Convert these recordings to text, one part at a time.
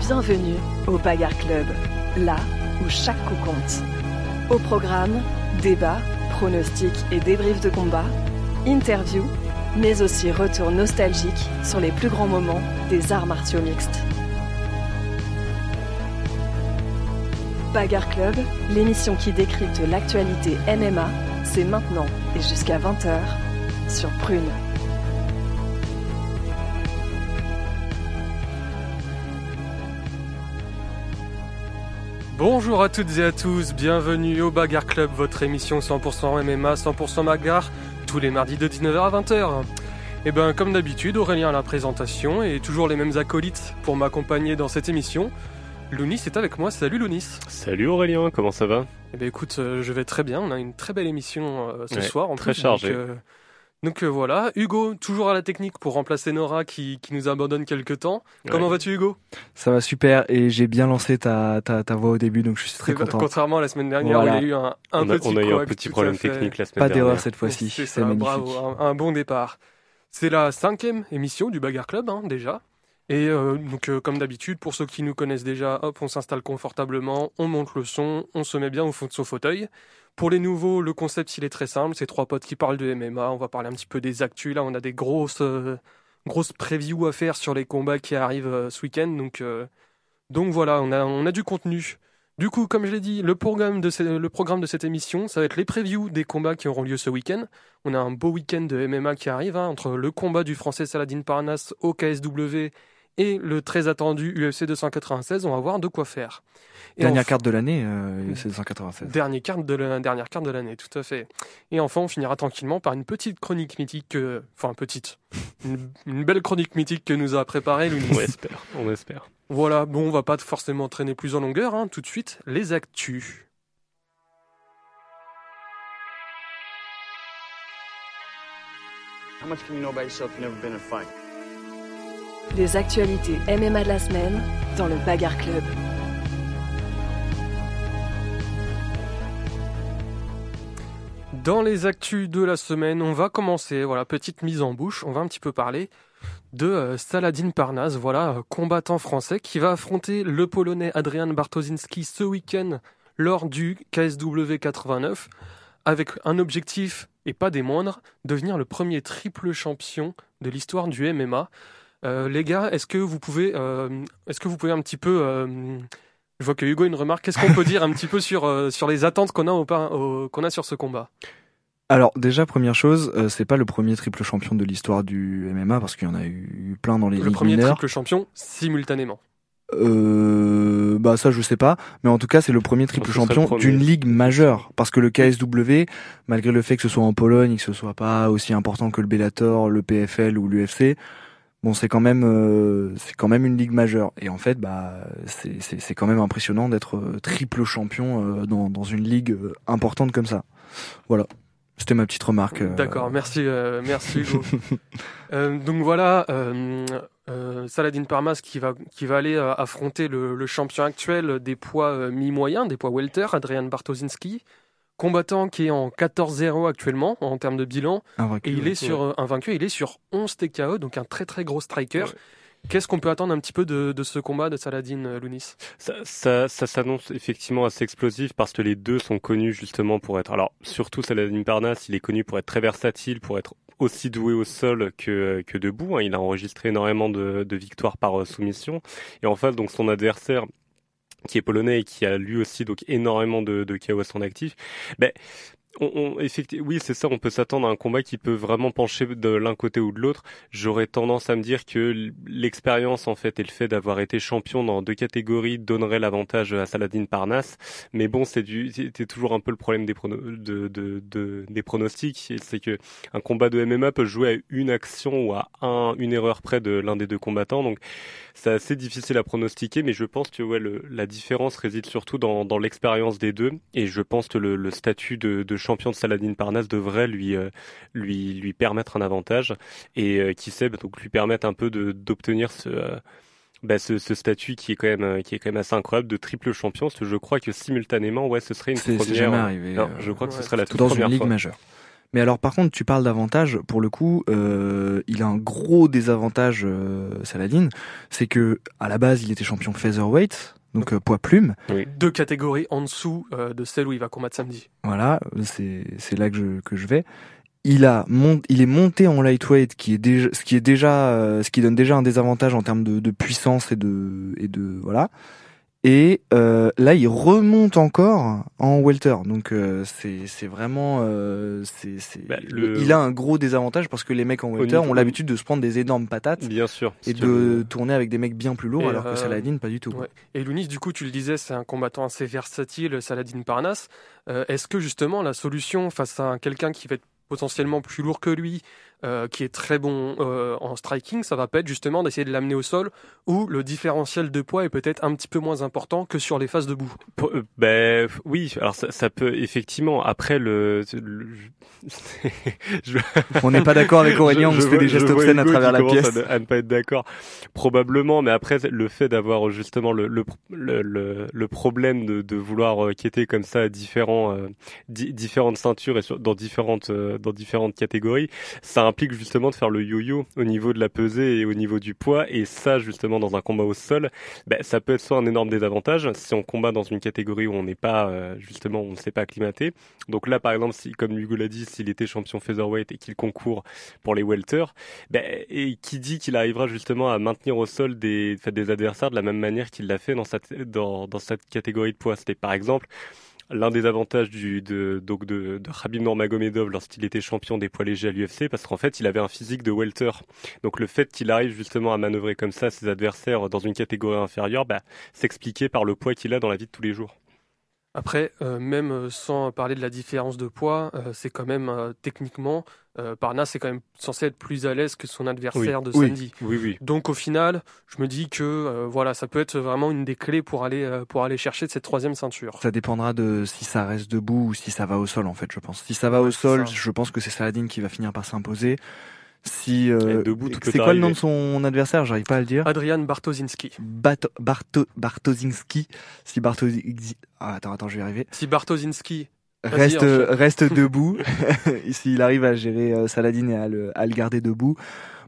Bienvenue au Bagarre Club, là où chaque coup compte. Au programme, débats, pronostics et débriefs de combat, interviews, mais aussi retour nostalgique sur les plus grands moments des arts martiaux mixtes. Bagarre Club, l'émission qui décrypte l'actualité MMA, c'est maintenant et jusqu'à 20h sur Prune. Bonjour à toutes et à tous, bienvenue au Bagarre Club, votre émission 100% MMA, 100% Bagarre, tous les mardis de 19h à 20h. Et ben comme d'habitude, Aurélien à la présentation et toujours les mêmes acolytes pour m'accompagner dans cette émission. Lounis est avec moi, salut Lounis. Salut Aurélien, comment ça va? Eh ben écoute, euh, je vais très bien, on a une très belle émission euh, ce Ouais, soir en très plus, chargée. Donc, euh, donc, euh, voilà, Hugo, toujours à la technique pour remplacer Nora qui, qui nous abandonne quelque temps. Comment vas-tu Hugo? Ça va super et j'ai bien lancé ta, ta, ta voix au début donc je suis très content. Contrairement à la semaine dernière, Voilà. il y a eu un, un on, a, petit on a eu un petit problème technique la semaine Pas dernière. d'erreur cette fois-ci, C'est magnifique. bravo, un, un bon départ. C'est la cinquième émission du Bagarre Club, hein, déjà. Et euh, donc, euh, comme d'habitude, pour ceux qui nous connaissent déjà, hop, on s'installe confortablement, on monte le son, on se met bien au fond de son fauteuil. Pour les nouveaux, le concept, il est très simple. C'est trois potes qui parlent de MMA. On va parler un petit peu des actus. Là, on a des grosses, euh, grosses previews à faire sur les combats qui arrivent euh, ce week-end. Donc, euh, donc voilà, on a, on a du contenu. Du coup, comme je l'ai dit, le programme, de le programme de cette émission, ça va être les previews des combats qui auront lieu ce week-end. On a un beau week-end de MMA qui arrive, hein, entre le combat du français Saladin Parnasse au KSW et le très attendu UFC 296. On va voir de quoi faire. Et Dernière enfin- carte de l'année, euh, c'est 296. Dernière carte de la dernière carte de l'année, tout à fait. Et enfin, on finira tranquillement par une petite chronique mythique, euh, enfin petite, une, une belle chronique mythique que nous a préparée Lounis. On espère, on espère. Voilà, bon, on va pas forcément traîner plus en longueur, hein, tout de suite, les actus. How much can you know about yourself you've never been in a fight? Les actualités MMA de la semaine dans le Bagarre Club. Dans les actus de la semaine, on va commencer, voilà, petite mise en bouche, on va un petit peu parler de euh, Saladin Parnasse, voilà, euh, combattant français qui va affronter le Polonais Adrian Bartoszynski ce week-end lors du KSW 89 avec un objectif, et pas des moindres, devenir le premier triple champion de l'histoire du MMA. Euh, les gars, est-ce que vous pouvez, euh, est-ce que vous pouvez un petit peu, euh, je vois que Hugo a une remarque, qu'est-ce qu'on peut dire un petit peu sur, euh, sur les attentes qu'on a, au, au- qu'on a sur ce combat? Alors déjà première chose, euh, c'est pas le premier triple champion de l'histoire du MMA parce qu'il y en a eu plein dans les Le premier mineures. triple champion simultanément. Euh, bah ça je sais pas, mais en tout cas c'est le premier triple champion d'une ligue majeure. Parce que le KSW, malgré le fait que ce soit en Pologne, et que ce soit pas aussi important que le Bellator, le PFL ou l'UFC, bon c'est quand même euh, c'est quand même une ligue majeure et en fait bah c'est c'est c'est quand même impressionnant d'être euh, triple champion euh, dans dans une ligue euh, importante comme ça. Voilà, c'était ma petite remarque. euh, D'accord, merci, euh, merci Hugo. Donc voilà, Saladin Parmas qui va, qui va aller affronter le, le champion actuel des poids mi-moyens, des poids welter, Adrian Bartoszynski, combattant qui est en 14-0 actuellement en termes de bilan, invaincu, et il ouais. est sur euh, invaincu, il est sur 11 TKO, donc un très très gros striker. Ouais. Qu'est-ce qu'on peut attendre un petit peu de, de ce combat de Saladin euh, Lounis? Ça, ça, ça s'annonce effectivement assez explosif parce que les deux sont connus justement pour être. Alors surtout Saladin Parnasse, il est connu pour être très versatile, pour être aussi doué au sol que, que debout. hein. Il a enregistré énormément de, de victoires par euh, soumission. Et en face, donc son adversaire qui est polonais et qui a lui aussi donc énormément de, de KO à son actif. Ben, on, on, oui, c'est ça. On peut s'attendre à un combat qui peut vraiment pencher de l'un côté ou de l'autre. J'aurais tendance à me dire que l'expérience en fait et le fait d'avoir été champion dans deux catégories donnerait l'avantage à Saladin Parnasse. Mais bon, c'est du, c'était toujours un peu le problème des, prono- de, de, de- des pronostics. C'est que un combat de MMA peut jouer à une action ou à un, une erreur près de l'un des deux combattants. Donc c'est assez difficile à pronostiquer, mais je pense que ouais, le, la différence réside surtout dans, dans l'expérience des deux, et je pense que le, le statut de, de champion de Saladin Parnasse devrait lui, euh, lui, lui permettre un avantage, et euh, qui sait, bah, donc lui permettre un peu de- d'obtenir ce, euh, bah, ce, ce statut qui est quand même qui est quand même assez incroyable de triple champion, parce que je crois que simultanément, ouais, ce serait une C'est première. c'est jamais arrivé. Non, euh, je crois que ce serait la toute dans première une ligue fois. majeure. Mais alors par contre, tu parles d'avantage. Pour le coup, euh, il a un gros désavantage, euh, Saladin, c'est que à la base, il était champion featherweight, donc euh, poids plume. Deux catégories en dessous euh, de celle où il va combattre samedi. Voilà, c'est c'est là que je que je vais. Il a mont, il est monté en lightweight, qui est déjà, ce qui est déjà, euh, ce qui donne déjà un désavantage en termes de, de puissance et de et de voilà. Et euh, là, il remonte encore en welter. Donc euh, c'est c'est vraiment euh, c'est c'est Bah, le- il a un gros désavantage parce que les mecs en welter ont l'habitude de se prendre des énormes patates Bien sûr. et de le- tourner avec des mecs bien plus lourds Et, alors que euh, Saladin pas du tout. ouais. Et Lounis, du coup, tu le disais, c'est un combattant assez versatile, Saladin Parnasse. Euh, Est-ce que justement la solution face à un- quelqu'un qui va être potentiellement plus lourd que lui, euh, qui est très bon euh, en striking, ça va pas être justement d'essayer de l'amener au sol où le différentiel de poids est peut-être un petit peu moins important que sur les phases debout. Euh, Ben oui, alors ça, ça peut effectivement. Après le, le- je- On n'est pas d'accord avec Aurélien, Je- on je se fait des je gestes obscènes à travers la pièce. À, ne- à ne pas être d'accord, probablement. Mais après, le fait d'avoir justement le le, le, le- le problème de, de vouloir euh, quitter comme ça différents euh, di- différentes ceintures et sur- dans différentes euh, dans différentes catégories, ça implique justement de faire le yo-yo au niveau de la pesée et au niveau du poids. Et ça, justement, dans un combat au sol, ben, ça peut être soit un énorme désavantage si on combat dans une catégorie où on n'est pas euh, justement on ne s'est pas acclimaté. Donc là, par exemple, si comme Hugo l'a dit, s'il était champion featherweight et qu'il concourt pour les welters, ben, et qui dit qu'il arrivera justement à maintenir au sol des, des adversaires de la même manière qu'il l'a fait dans cette, dans, dans cette catégorie de poids? C'était par exemple l'un des avantages du, de, donc de, de Khabib lorsqu'il était champion des poids légers à l'UFC, parce qu'en fait, il avait un physique de welter. Donc le fait qu'il arrive justement à manœuvrer comme ça ses adversaires dans une catégorie inférieure, bah, s'expliquait par le poids qu'il a dans la vie de tous les jours. Après, euh, même sans parler de la différence de poids, euh, c'est quand même euh, techniquement, euh, Parnasse est quand même censé être plus à l'aise que son adversaire de Oui. samedi. Oui, oui. Donc au final, je me dis que euh, voilà, ça peut être vraiment une des clés pour aller euh, pour aller chercher cette troisième ceinture. Ça dépendra de si ça reste debout ou si ça va au sol en fait, je pense. Si ça va Ouais, au sol, ça. je pense que c'est Saladin qui va finir par s'imposer. Si euh, debout, c'est quoi le nom de son adversaire? J'arrive pas à le dire. Adrian Bartoszynski. Bato, Barto, Bartoszynski. Si Bartoszynski, ah, attends, attends, je vais y arriver. Si Bartoszynski, Vas-y, Reste, enchaîne. reste debout. S'il arrive à gérer euh, Saladin et à le, à le garder debout,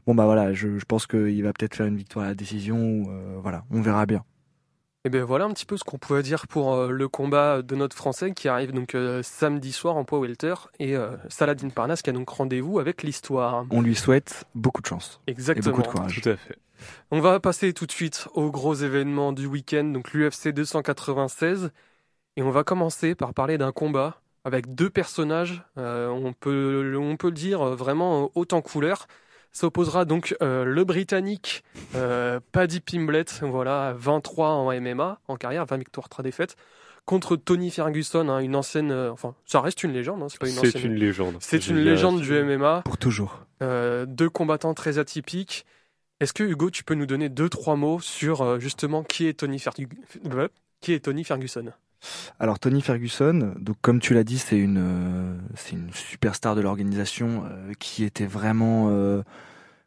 bon bah voilà, je, je pense qu'il va peut-être faire une victoire à la décision. Ou, euh, voilà, on verra bien. et bien voilà un petit peu ce qu'on pouvait dire pour euh, le combat de notre Français qui arrive donc euh, samedi soir en poids welter et euh, Saladin Parnasse qui a donc rendez-vous avec l'histoire. On lui souhaite beaucoup de chance et Exactement. beaucoup de courage. Tout à fait. On va passer tout de suite au gros événement du week-end, donc l'UFC 296. Et on va commencer par parler d'un combat avec deux personnages, euh, on, peut, on peut le dire vraiment haut en couleur. Ça opposera donc euh, le Britannique euh, Paddy Pimblett, voilà, 23 en MMA, en carrière, 20 victoires, 3 défaites, contre Tony Ferguson, hein, une ancienne, euh, enfin, ça reste une légende, hein, c'est pas une C'est ancienne. une légende. C'est une légende du MMA. Pour toujours. Euh, deux combattants très atypiques. Est-ce que Hugo, tu peux nous donner deux trois mots sur euh, justement qui est Tony Fergu- qui est Tony Ferguson? Alors Tony Ferguson, donc comme tu l'as dit, c'est une euh, c'est une superstar de l'organisation euh, qui était vraiment euh,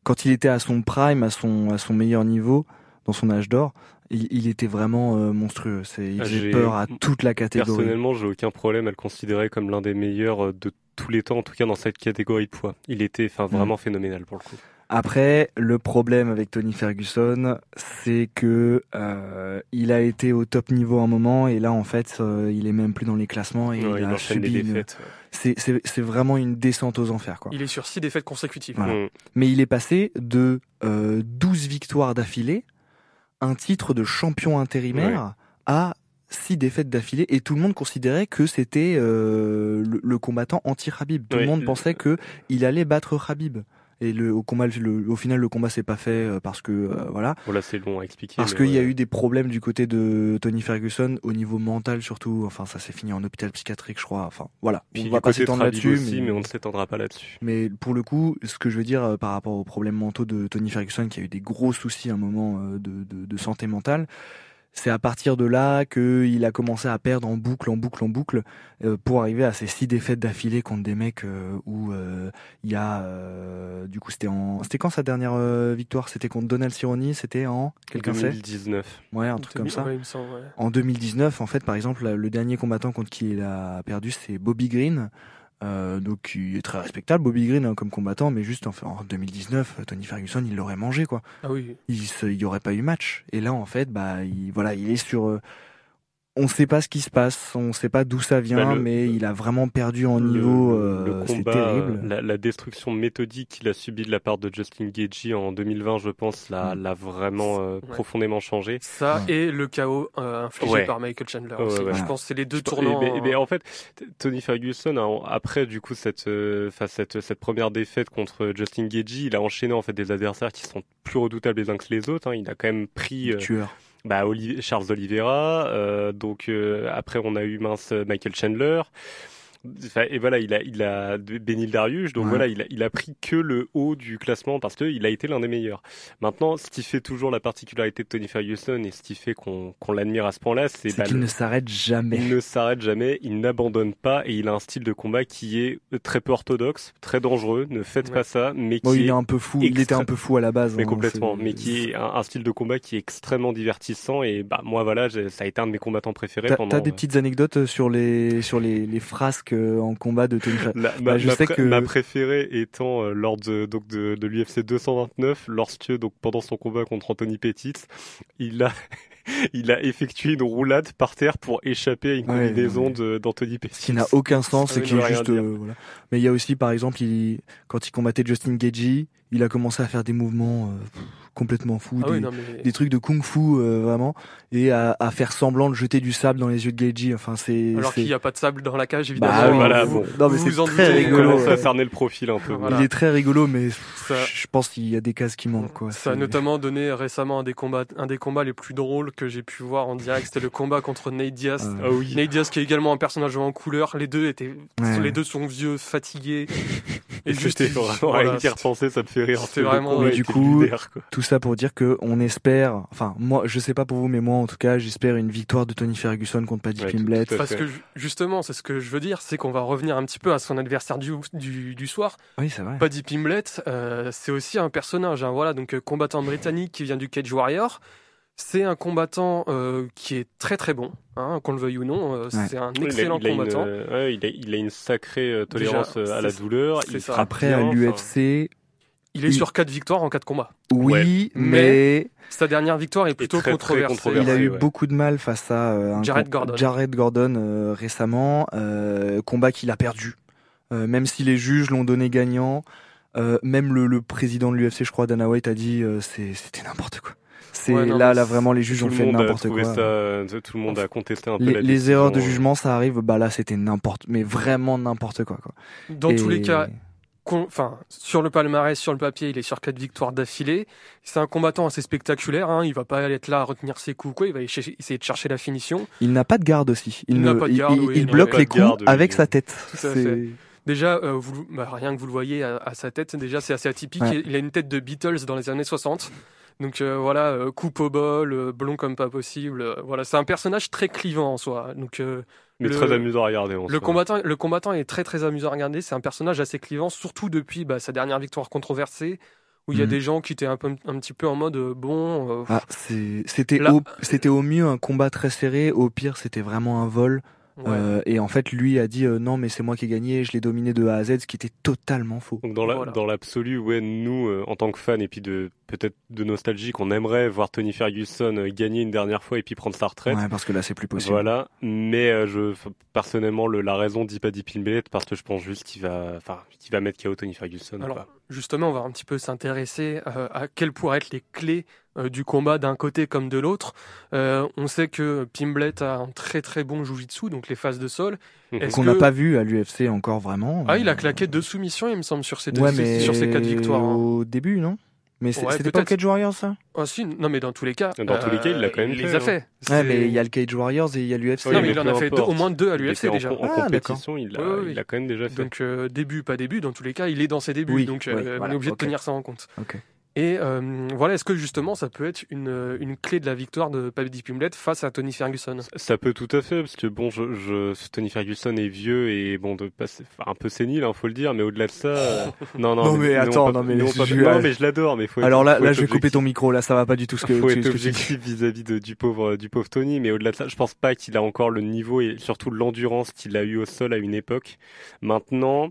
quand il était à son prime, à son à son meilleur niveau, dans son âge d'or, il, il était vraiment monstrueux. C'est il Ah, faisait j'ai- peur à toute la catégorie. Personnellement, j'ai aucun problème à le considérer comme l'un des meilleurs de tous les temps, en tout cas dans cette catégorie de poids. Il était enfin Mm. vraiment phénoménal pour le coup. Après, le problème avec Tony Ferguson, c'est que euh, il a été au top niveau un moment et là en fait, euh, il est même plus dans les classements et Ouais, il, il a subi une- défaites. C'est c'est c'est vraiment une descente aux enfers quoi. Il est sur six défaites consécutives. Voilà. Mm. mais il est passé de euh, 12 victoires d'affilée, un titre de champion intérimaire, à 6 défaites d'affilée, et tout le monde considérait que c'était euh, le, le combattant anti-Khabib. Tout Oui. le monde pensait que il allait battre Khabib. Et le, au, combat, le- au final, le combat s'est pas fait euh, parce que euh, voilà, Bon là c'est long à expliquer. parce qu'il y a eu des problèmes du côté de Tony Ferguson au niveau mental surtout. Enfin, ça s'est fini en hôpital psychiatrique, je crois. Enfin, voilà. Puis on va pas s'étendre là-dessus, mais... mais on ne s'étendra pas là-dessus. Mais pour le coup, ce que je veux dire euh, par rapport aux problèmes mentaux de Tony Ferguson, qui a eu des gros soucis à un moment euh, de, de, de santé mentale, c'est à partir de là qu'il a commencé à perdre en boucle, en boucle, en boucle, euh, pour arriver à ces six défaites d'affilée contre des mecs euh, où euh, il y a, euh, du coup, c'était en, c'était quand sa dernière euh, victoire? C'était contre Donald Cerrone, c'était en, quelqu'un sait 2019. Ouais, un truc comme ça. Ouais, il me semble, ouais. En 2019, en fait, par exemple, le dernier combattant contre qui il a perdu, c'est Bobby Green. Euh, donc il est très respectable, Bobby Green hein, comme combattant, mais juste enfin, en 2019, Tony Ferguson, il l'aurait mangé quoi. Ah oui. Il n'y aurait pas eu match. Et là, en fait, bah, il, voilà, il est sur. Euh, on ne sait pas ce qui se passe, on ne sait pas d'où ça vient, Bah, le- mais il a vraiment perdu en Le- niveau. le euh, c'est combat, terrible. euh, la, la destruction méthodique qu'il a subie de la part de Justin Gaethje en 2020, je pense, l'a, Mm. l'a vraiment euh, Ouais. profondément changé. Ça Ouais. et le chaos euh, infligé Ouais. par Michael Chandler Ouais, aussi. ouais. Je pense que c'est les deux Je- tournants. et- mais, mais en fait, Tony Ferguson, a- après du coup cette, euh, enfin, cette, cette première défaite contre Justin Gaethje, il a enchaîné en fait des adversaires qui sont plus redoutables les uns que les autres. hein. Il a quand même pris euh, Tueur. Bah, Charles Oliveira, euh, donc euh, après on a eu mince Michael Chandler. Enfin, et voilà, il a, il a Benil Darius, donc Ouais. voilà, il a, il a pris que le haut du classement parce que il a été l'un des meilleurs. Maintenant, ce qui fait toujours la particularité de Tony Ferguson et ce qui fait qu'on qu'on l'admire à ce point-là, c'est bah, qu'il ne s'arrête jamais. il ne s'arrête jamais, il n'abandonne pas et il a un style de combat qui est très peu orthodoxe, très dangereux. Ne faites Ouais. pas ça, mais qui il est est un peu fou. Il était un peu fou à la base. mais hein, complètement, mais qui est un, un style de combat qui est extrêmement divertissant et bah moi voilà, ça a été un de mes combattants préférés T'as pendant. des petites anecdotes sur les sur les, les frasques euh, en combat de Tony Fer- La- Bah, ma, je ma sais pré- que- ma préférée étant euh, lors de donc de, de l'UFC 229 lorsque donc pendant son combat contre Anthony Pettis, il a il a effectué une roulade par terre pour échapper à une Ouais, combinaison ouais. d'Anthony Pettis. Ce qui n'a aucun sens, veut qu'il est juste. euh, voilà. Mais il y a aussi, par exemple, il, quand il combattait Justin Gaethje, il a commencé à faire des mouvements euh, pff, complètement fous, Ah des, oui, non, mais... des trucs de kung-fu euh, vraiment, et à, à faire semblant de jeter du sable dans les yeux de Gaethje. Enfin, c'est. Alors c'est- qu'il n'y a pas de sable dans la cage, évidemment. Bah oui, voilà, vous, bon. Non, mais vous c'est vous en très doutez, rigolo. à ouais. cerner le profil un peu. Voilà. Il est très rigolo, mais Ça- je pense qu'il y a des cases qui manquent. Quoi. Ça a C'est- notamment donné récemment un des combats, un des combats les plus drôles que j'ai pu voir en direct. C'était le combat contre Nate Diaz. Euh, Ah oui. Nate Diaz qui est également un personnage en couleur. Les deux étaient, Ouais. les deux sont vieux, fatigués. Et juste, vraiment voilà, avec y repenser, ça me fait rire. C'était Le vraiment- Mais du coup. Tout ça pour dire que on espère, enfin moi je sais pas pour vous mais moi en tout cas j'espère une victoire de Tony Ferguson contre Paddy Ouais, Pimblett. tout Parce que ju- justement, c'est ce que je veux dire, c'est qu'on va revenir un petit peu à son adversaire du, du, du soir. Oui c'est vrai. Paddy Pimblett, euh, c'est aussi un personnage, hein, voilà, donc euh, combattant britannique qui vient du Cage Warrior. C'est un combattant euh, qui est très très bon, hein, qu'on le veuille ou non. euh, Ouais. C'est un Il a- excellent il a une, combattant. euh, ouais, il, a, il a une sacrée euh, Déjà, tolérance euh, à la douleur. Il frappe Après à enfin, l'UFC, Il est il- sur quatre victoires en quatre combats. oui Ouais. mais Sa dernière victoire est plutôt très, très controversée. il a eu ouais. beaucoup de mal face à euh, un Jared Gordon. Jared Gordon euh, récemment, euh, combat qu'il a perdu. Euh, même si les juges l'ont donné gagnant, euh, même le, le président de l'UFC je crois Dana White a dit euh, c'est- c'était n'importe quoi. C'est Ouais, non, là là vraiment les juges ont le fait n'importe quoi. ça, tout le monde a contesté un peu Les, la les décision, erreurs de jugement, ça arrive. Bah là, c'était n'importe, mais vraiment n'importe quoi. quoi. Dans tous les cas, enfin, sur le palmarès, sur le papier, il est sur quatre victoires d'affilée. C'est un combattant assez spectaculaire. Hein. Il va pas être là à retenir ses coups, quoi. Il va essayer de chercher la finition. il n'a pas de garde aussi. Il, Il n'a ne- pas de il- garde, il- oui, il non, bloque les coups garde, avec oui. sa tête. C'est-. Déjà, euh, vous, bah, rien que vous le voyez à, à sa tête, déjà c'est assez atypique. Ouais. Il a une tête de Beatles dans les années 60. Donc euh, voilà, euh, coupe au bol, blond comme pas possible. voilà, c'est un personnage très clivant en soi. Donc euh, Mais le- très amusant à regarder. le combattant, le combattant est très très amusant à regarder. C'est un personnage assez clivant, surtout depuis bah, sa dernière victoire controversée, où il y a Mhm. des gens qui étaient un, peu, un petit peu en mode euh, bon. euh, Ah, c'était au, c'était au mieux un combat très serré. Au pire, c'était vraiment un vol. ouais. Euh, et en fait, lui a dit euh, non, mais c'est moi qui ai gagné. Je l'ai dominé de A à Z, ce qui était totalement faux. Donc dans la- Voilà. l'absolu, ouais, nous, euh, en tant que fans et puis de peut-être de nostalgie, qu'on aimerait voir Tony Ferguson gagner une dernière fois et puis prendre sa retraite. Ouais, parce que là, c'est plus possible. Voilà, mais euh, je personnellement le, la raison dit pas dit Pimblett parce que je pense juste qu'il va, enfin, qu'il va mettre KO Tony Ferguson. Alors, quoi. justement, on va un petit peu s'intéresser euh, à quelles pourraient être les clés du combat d'un côté comme de l'autre. Euh, on sait que Pimblett a un très très bon jujitsu, donc les phases de sol. Est-ce Qu'on que- n'a pas vu à l'UFC encore vraiment. Ah, il a Euh, claqué deux soumissions, il me semble, sur ses, deux, Ouais, mais sur ses quatre victoires. hein. au début, non? Mais c'est- Ouais, c'était pas le peut-être. Cage Warriors, ça? Ah si, non mais dans tous les cas. euh, Dans tous les cas, il l'a quand même il fait, les a hein. fait. Ouais, mais il y a le Cage Warriors et il y a l'UFC. Oui, non mais mais il en a fait deux- au moins deux à l'UFC déjà. En, en Ah, compétition, il, a, Oui, oui, oui. il a quand même déjà fait. Donc euh, début, pas début, dans tous les cas, il est dans ses débuts. Oui, donc oui, euh, voilà, on est obligé de tenir ça en compte. Ok. Et euh, voilà, est-ce que justement ça peut être une, une clé de la victoire de Paddy Pimblett face à Tony Ferguson? Ça peut tout à fait, parce que bon, je, je Tony Ferguson est vieux et bon, de un peu sénile, hein, faut le dire, mais au-delà de ça, euh, non, non, Non, mais attends, non, mais pas- je- non, mais je l'adore, mais faut. Alors être- là, faut là, être je vais couper ton micro. Là, ça va pas du tout ce que, faut être ce que tu dis. objectif vis-à-vis de- du pauvre du pauvre Tony, mais au-delà de ça, je pense pas qu'il a encore le niveau et surtout l'endurance qu'il a eu au sol à une époque. Maintenant,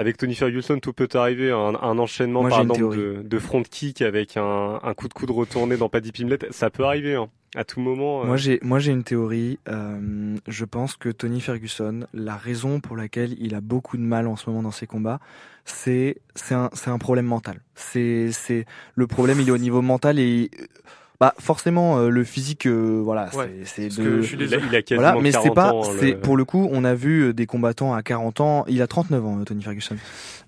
avec Tony Ferguson, tout peut arriver. Un, un enchaînement, Moi, par exemple, de, de front kick avec un, un coup de coude retourné dans Paddy Pimblett, ça peut arriver. hein. À tout moment. euh, Moi j'ai moi j'ai une théorie. Euh, je pense que Tony Ferguson, la raison pour laquelle il a beaucoup de mal en ce moment dans ses combats, c'est c'est un c'est un problème mental. C'est c'est le problème il est au niveau mental et bah forcément euh, le physique euh, voilà Ouais, c'est parce c'est que de je suis il, a, désolé. il a quasiment voilà mais c'est 40 pas ans, c'est le- pour le coup on a vu euh, des combattants à 40 ans il a 39 ans Tony Ferguson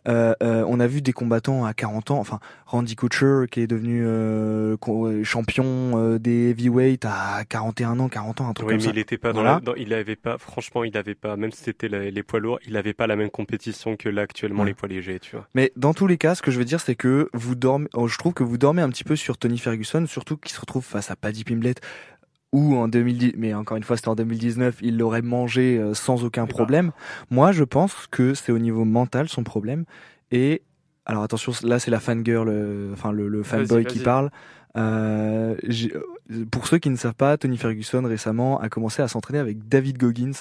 euh, euh, on a vu des combattants à 40 ans enfin Randy Couture qui est devenu euh, euh, champion euh, des heavyweight à 41 ans 40 ans un truc Oui, comme mais ça il était pas dans la, dans- il avait pas, franchement, il avait pas, même si c'était les poids lourds, il avait pas la même compétition que là actuellement Ouais. les poids légers, tu vois. Mais dans tous les cas, ce que je veux dire, c'est que vous dormez. oh, Je trouve que vous dormez un petit peu sur Tony Ferguson, surtout qu'il se retrouve face à Paddy Pimblett, où en 2010, mais encore une fois, c'était en 2019, il l'aurait mangé euh, sans aucun problème. Moi, je pense que c'est au niveau mental son problème. Et alors attention, là, c'est la fangirl, euh, enfin le, le fanboy qui parle. Euh, euh, pour ceux qui ne savent pas, Tony Ferguson récemment a commencé à s'entraîner avec David Goggins,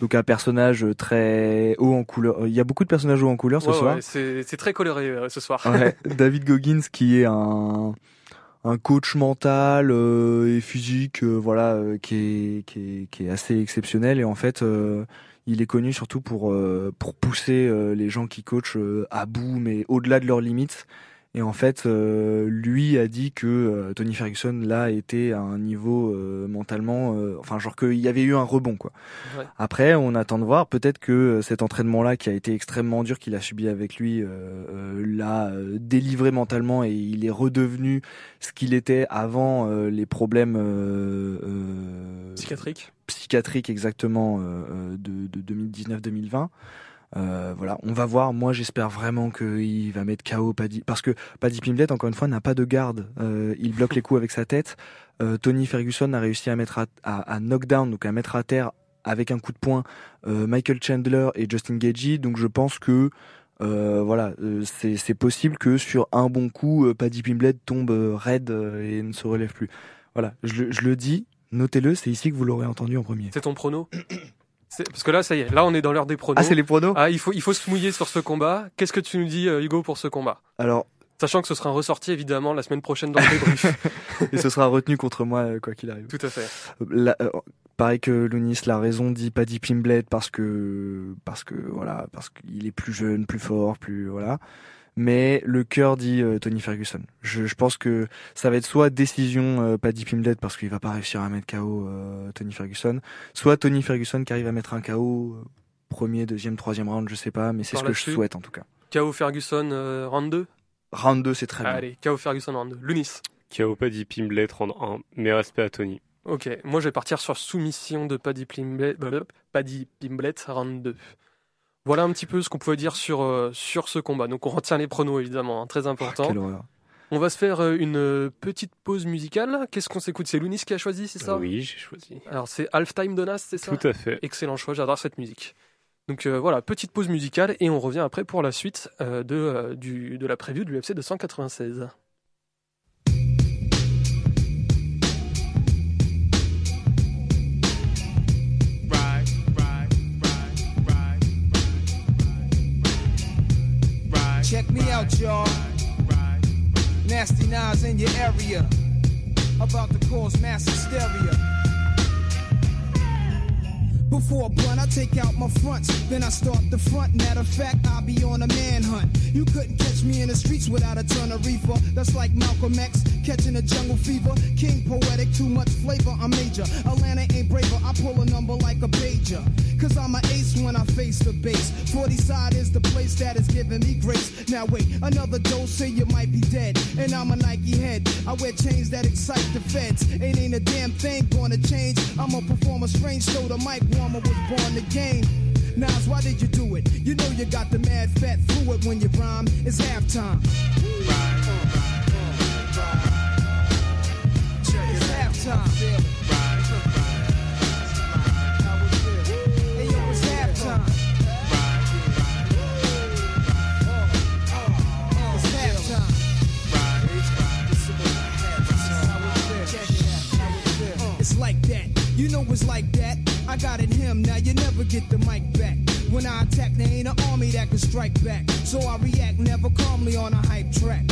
donc un personnage très haut en couleur. Il y a beaucoup de personnages hauts en couleur ce Ouais, soir. ouais, c'est c'est très coloré euh, ce soir. Ouais, David Goggins qui est un un coach mental euh, et physique euh, voilà euh, qui est qui est qui est assez exceptionnel. Et en fait euh, il est connu surtout pour euh, pour pousser euh, les gens qui coachent à bout mais au-delà de leurs limites et en fait euh, lui a dit que euh, Tony Ferguson là était à un niveau euh, mentalement euh, enfin genre qu'il y avait eu un rebond quoi Ouais. après, on attend de voir. Peut-être que euh, cet entraînement-là, qui a été extrêmement dur, qu'il a subi avec lui, euh, l'a euh, délivré mentalement et il est redevenu ce qu'il était avant euh, les problèmes euh, euh, Psychiatrique. psychiatriques exactement de, de 2019-2020. Euh, voilà, on va voir. Moi, j'espère vraiment qu'il va mettre KO Paddy, parce que Paddy Pimblett, encore une fois, n'a pas de garde. Euh, il bloque les coups avec sa tête. Euh, Tony Ferguson a réussi à mettre à, à, à knockdown, donc à mettre à terre avec un coup de poing euh, Michael Chandler et Justin Gagey. Donc, je pense que euh, voilà, euh, c'est possible que sur un bon coup, euh, Paddy Pimblett tombe raide et ne se relève plus. Voilà, je, le- je le dis, notez-le, c'est ici que vous l'aurez entendu en premier. C'est ton prono? Parce que là, ça y est, là on est dans l'heure des pronos. Ah, c'est les pronos Ah, il faut, il faut se mouiller sur ce combat. Qu'est-ce que tu nous dis, euh, Hugo, pour ce combat? Alors, Sachant que ce sera ressorti évidemment la semaine prochaine dans le débrief. et ce sera retenu contre moi euh, quoi qu'il arrive. Tout à fait. La- euh, pareil que Lunis, la raison dit Paddy Pimblett parce que parce que voilà parce qu'il est plus jeune, plus fort, plus voilà. Mais le cœur dit euh, Tony Ferguson. Je, je pense que ça va être soit décision euh, Paddy Pimblett parce qu'il va pas réussir à mettre KO euh, Tony Ferguson, soit Tony Ferguson qui arrive à mettre un KO euh, premier, deuxième, troisième round, je sais pas, mais c'est ce que je souhaite en tout cas. KO Ferguson euh, round 2 Round 2 c'est très bien. Allez, KO Ferguson round 2. Lunis. KO Paddy Pimblett rendre un, mais respect à Tony. Ok, moi je vais partir sur soumission de Paddy Pimblett, Paddy Pimblett round 2. Voilà un petit peu ce qu'on pouvait dire sur, euh, sur ce combat. Donc on retient les pronos évidemment, hein, très important. Quelle horreur. On va se faire euh, une euh, petite pause musicale. Qu'est-ce qu'on s'écoute? C'est Lunis qui a choisi, c'est ça? Oui, j'ai choisi. Alors c'est Halftime Donas, c'est ça? Tout à fait. Excellent choix, j'adore cette musique. Donc euh, voilà, petite pause musicale et on revient après pour la suite euh, de, euh, du, de la preview de l'UFC 296. Check me out, y'all. Nasty knives in your area. About to cause mass hysteria. Before a blunt, I take out my fronts, then I start the front. Matter of fact, I'll be on a manhunt. You couldn't catch me in the streets without a ton of reefer. That's like Malcolm X catching a jungle fever. King poetic, too much flavor, I'm major. Atlanta ain't braver, I pull a number like a pager. Cause I'm an ace when I face the base. 40 side is the place that is giving me grace. Now wait, another dose, say you might be dead. And I'm a Nike head. I wear chains that excite the feds. It ain't a damn thing gonna change. I'm a strange, so the mic farmer was born the game. Nas, why did you do it? You know you got the mad fat fluid when you rhyme. It's halftime. Check it's it halftime. Now you never get the mic back. When I attack, there ain't an army that can strike back. So I react never calmly on a hype track.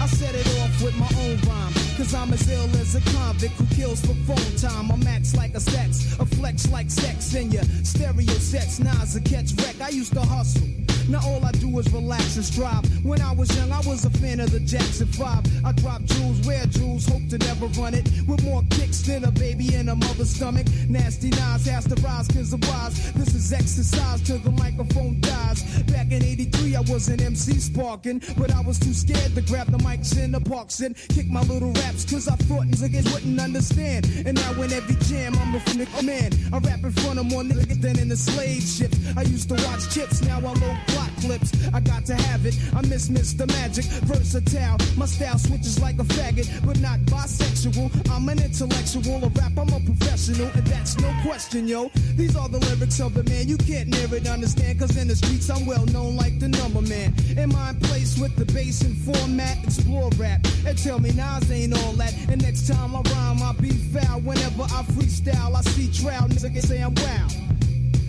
I set it off with my own rhyme. Cause I'm as ill as a convict who kills for phone time. I'm max like a sex, a flex like sex in your stereo sets. Nas a catch wreck. I used to hustle. Now all I do is relax and strive. When I was young, I was a fan of the Jackson 5. I drop jewels, wear jewels, hope to never run it. With more kicks than a baby in a mother's stomach. Nasty Nas has to rise cause of wise. This is exercise till the microphone dies. Back in 83, I was an MC sparking. But I was too scared to grab the mics in the parks and kick my little raps cause I thought niggas wouldn't understand. And now in every jam, I'm a nigga man. I rap in front of more niggas than in the slave ship. I used to watch chips, now I load clips. I got to have it. I miss Mr. Magic, versatile. My style switches like a faggot, but not bisexual. I'm an intellectual, a rap, I'm a professional, and that's no question, yo. These are the lyrics of the man you can't near it understand, cause in the streets I'm well known like the number man. In my place with the bass and format, explore rap, and tell me Nas ain't all that. And next time I rhyme, I'll be foul. Whenever I freestyle, I see trial, nigga say I'm wow.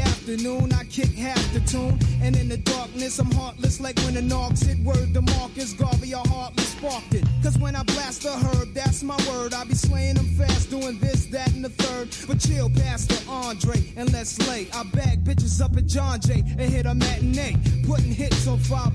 Afternoon, I kick half the tune. And in the darkness, I'm heartless like when the knocks hit. Word to Marcus, Garvey, I hardly sparked it. Cause when I blast the herb, that's my word. I be slaying them fast, doing this, that, and the third. But chill, Pastor Andre, and let's lay. I bag bitches up at John Jay and hit a matinee. Putting hits on 5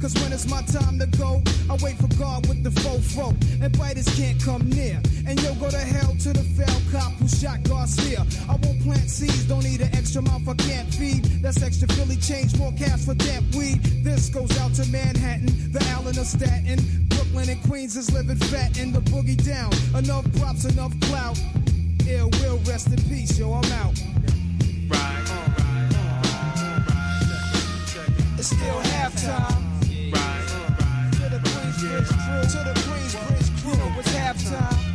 Cause when it's my time to go, I wait for God with the fofo. And biters can't come near. And yo, go to hell to the fell cop who shot Garcia. I won't plant seeds, don't need an extra mouth I can't feed. That's extra Philly change, more cash for damp weed. This goes out to Manhattan, the Allen of Staten. Brooklyn and Queens is living fat in the boogie down. Enough props, enough clout. Ill will rest in peace, yo, I'm out. Right. It's still halftime. Right. To the Queensbridge crew, to the Queensbridge crew, it's halftime.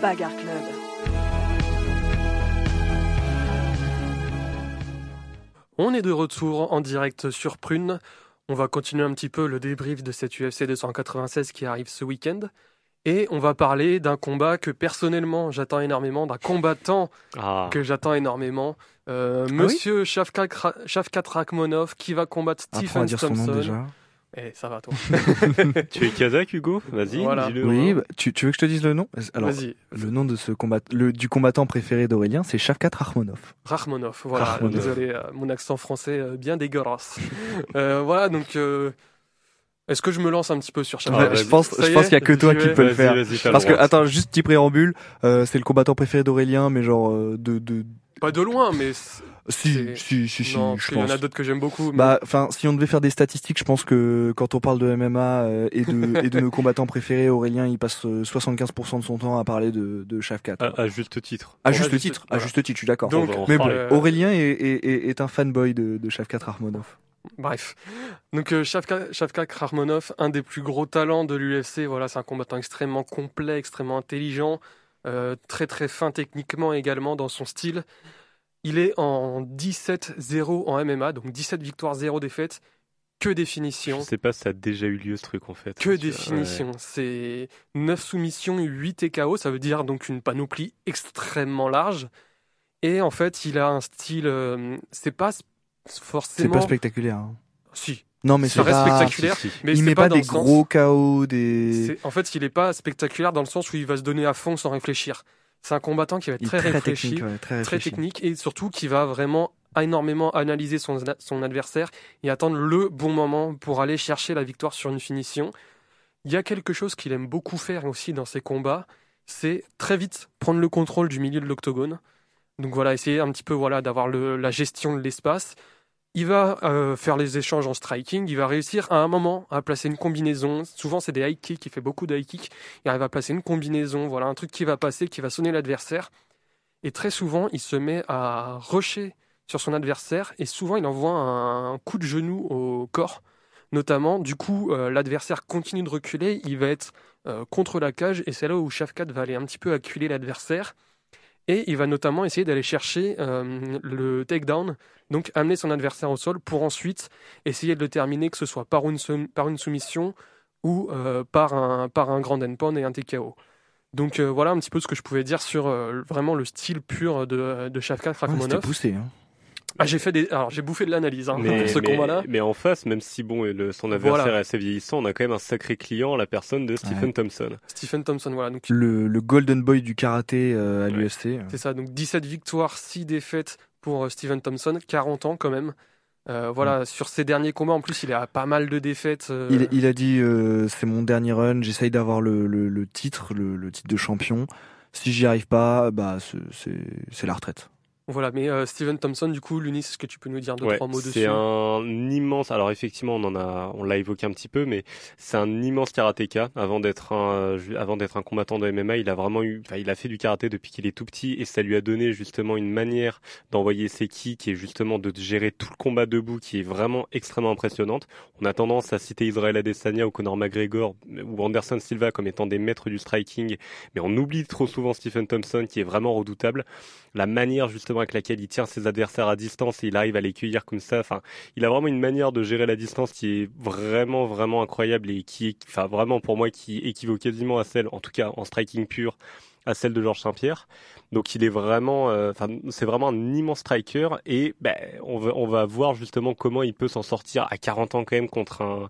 Bagarre Club. On est de retour en direct sur Prune. On va continuer un petit peu le débrief de cette UFC 296 qui arrive ce week-end. Et on va parler d'un combat que personnellement j'attends énormément, d'un combattant Ah, que j'attends énormément. Euh, oui Monsieur Ra- Shavkat Rakhmonov qui va combattre à Stephen dire son nom Thompson. Eh, ça va toi. tu es kazakh, Hugo? Vas-y, Voilà. dis-le. Oui, bah, tu, tu veux que je te dise le nom? Alors, Vas-y, le nom de ce combat, le, du combattant préféré d'Aurélien, c'est Shavkat Rakhmonov. Rachmanov. Voilà, désolé, euh, mon accent français euh, bien dégueulasse. Euh, voilà, donc euh, est-ce que je me lance un petit peu sur Ah, Shavkat je pense, Ça je pense qu'il y a que toi qui peux le faire. Parce que, attends, juste petit préambule, euh, c'est le combattant préféré d'Aurélien, mais genre euh, de, de, Pas de loin, mais si, si, si, si, non, je parce qu'il y en pense. a d'autres que j'aime beaucoup. mais- Bah, enfin, si on devait faire des statistiques, je pense que quand on parle de MMA euh, et de et de nos combattants préférés, Aurélien, il passe euh, 75% de son temps à parler de de Shavkat. À, à juste titre. À juste titre, à voilà. juste titre, je suis d'accord. Donc, On va en Mais bon, euh, Aurélien est, est, est, est un fanboy de, de Shavkat Rakhmonov. Bref. Donc euh, Rakhmonov, un des plus gros talents de l'UFC. Voilà, c'est un combattant extrêmement complet, extrêmement intelligent, euh, très très fin techniquement également dans son style. Il est en 17-0 en MMA, donc 17 victoires, 0 défaites. Que des Je sais pas si ça a déjà eu lieu ce truc en fait. Que finitions. C'est 9 soumissions, 8 TKO. Ça veut dire donc une panoplie extrêmement large. Et en fait, il a un style. euh, c'est pas s- C'est forcément. pas spectaculaire. hein. Si, Non, mais c'est reste pas. spectaculaire. Si, si. Mais il met pas, des gros chaos, des. En fait, il est pas spectaculaire dans le sens où il va se donner à fond sans réfléchir. C'est un combattant qui va être très, très réfléchi, technique, ouais, très technique et surtout qui va vraiment énormément analyser son, son adversaire et attendre le bon moment pour aller chercher la victoire sur une finition. Il y a quelque chose qu'il aime beaucoup faire aussi dans ses combats, c'est très vite prendre le contrôle du milieu de l'octogone. Donc voilà, essayer un petit peu voilà d'avoir la gestion de l'espace. Il va euh, faire les échanges en striking, il va réussir à un moment à placer une combinaison. Souvent c'est des high kicks, il fait beaucoup de high kicks. Il arrive à placer une combinaison, voilà un truc qui va passer, qui va sonner l'adversaire. Et très souvent, il se met à rusher sur son adversaire et souvent il envoie un coup de genou au corps. Notamment, du coup, euh, l'adversaire continue de reculer, il va être euh, contre la cage et c'est là où Shafkat va aller un petit peu acculer l'adversaire. Et il va notamment essayer d'aller chercher euh, le takedown, donc amener son adversaire au sol pour ensuite essayer de le terminer, que ce soit par une, sou- par une soumission ou euh, par, un, par un grand endpoint et un TKO. Donc euh, voilà un petit peu ce que je pouvais dire sur euh, vraiment le style pur de, de Ouais, C'était Rakhmonov. poussé. Hein. Ah, j'ai fait des, alors j'ai bouffé de l'analyse hein, Mais, pour ce combat-là. mais en face, même si bon, et le, son adversaire Voilà. est assez vieillissant, on a quand même un sacré client, la personne de Stephen Ouais. Thompson. Stephen Thompson, voilà. Donc Le, le golden boy du karaté euh, à Ouais. l'UFC. c'est ça. Donc 17 victoires, 6 défaites pour euh, Stephen Thompson, 40 ans quand même. Euh, voilà, sur ses derniers combats, en plus, il a pas mal de défaites. euh, Il, il a dit euh, c'est mon dernier run, j'essaye d'avoir le, le, le titre, le, le titre de champion. Si j'y arrive pas, bah c'est la retraite. Voilà, mais euh, Stephen Thompson, du coup, Lunis, est-ce que tu peux nous dire deux, Ouais, trois mots dessus c'est un immense. Alors effectivement, on en a, on l'a évoqué un petit peu, mais c'est un immense karatéka. Avant d'être un, avant d'être un combattant de MMA, il a vraiment eu, enfin, il a fait du karaté depuis qu'il est tout petit, et ça lui a donné justement une manière d'envoyer ses kicks et justement de gérer tout le combat debout, qui est vraiment extrêmement impressionnante. On a tendance à citer Israël Adesanya ou Conor McGregor ou Anderson Silva comme étant des maîtres du striking, mais on oublie trop souvent Stephen Thompson, qui est vraiment redoutable la manière justement avec laquelle il tient ses adversaires à distance et il arrive à les cueillir comme ça. Enfin, il a vraiment une manière de gérer la distance qui est vraiment vraiment incroyable et qui enfin vraiment pour moi qui équivaut quasiment à celle, en tout cas en striking pur, à celle de Georges Saint-Pierre. Donc il est vraiment, euh, c'est vraiment un immense striker et ben on va on va voir justement comment il peut s'en sortir à 40 ans quand même contre un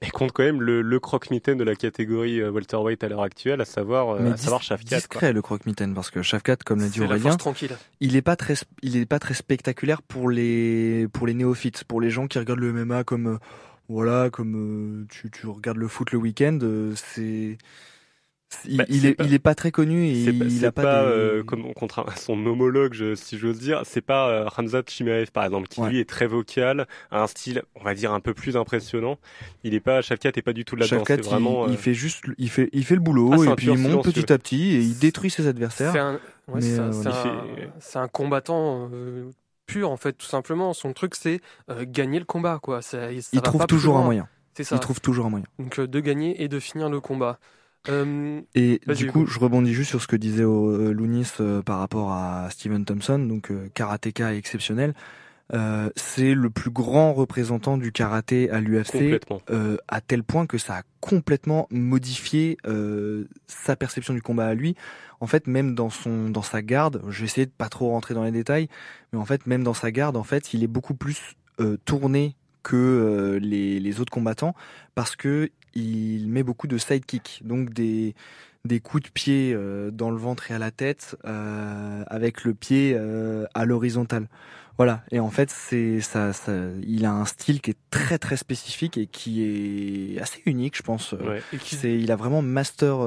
mais contre quand même le, le croque-mitaine de la catégorie euh, welterweight à l'heure actuelle, à savoir, euh, Mais à savoir Shafkat. quoi. discret le croque-mitaine parce que Shafkat, comme l'a dit Aurélien, il est pas très il est pas très spectaculaire pour les pour les néophytes, pour les gens qui regardent le MMA comme euh, voilà comme euh, tu, tu regardes le foot le week-end, euh, c'est Bah, il, c'est est pas- il est pas très connu et C'est pas, il c'est a pas, pas, des... euh, comme contre son homologue, je- si j'ose dire, c'est pas euh, Hamzat Chimaev par exemple, qui Ouais. lui est très vocal, a un style, on va dire un peu plus impressionnant. Il est pas, Shafkat est pas du tout là-dedans. Shafkat, C'est vraiment. il, euh, il fait juste il fait il fait le boulot Ah, et puis il monte petit à petit et il détruit ses adversaires. C'est un, ouais, c'est euh, fait- combattant euh, pur, en fait, tout simplement. Son truc, c'est euh, gagner le combat, quoi. Ça, ça il va trouve pas toujours un moyen. C'est ça. Il trouve toujours un moyen. Donc, euh, de gagner et de finir le combat. Euh, Et du coup, je rebondis juste sur ce que disait euh, Lounis euh, par rapport à Steven Thompson, donc euh, karatéka exceptionnel. C'est le plus grand représentant du karaté à l'UFC, à tel point que ça a complètement modifié sa perception du combat à lui. En fait, même dans son dans sa garde, je vais essayer de pas trop rentrer dans les détails, mais en fait, même dans sa garde, en fait, il est beaucoup plus tourné que les, les autres combattants parce que il met beaucoup de sidekick, donc des des coups de pied euh, dans le ventre et à la tête euh, avec le pied euh, à l'horizontale. Voilà. Et en fait, c'est ça, ça, il a un style qui est très très spécifique et qui est assez unique, je pense. Ouais. et qui, C'est, il a vraiment master,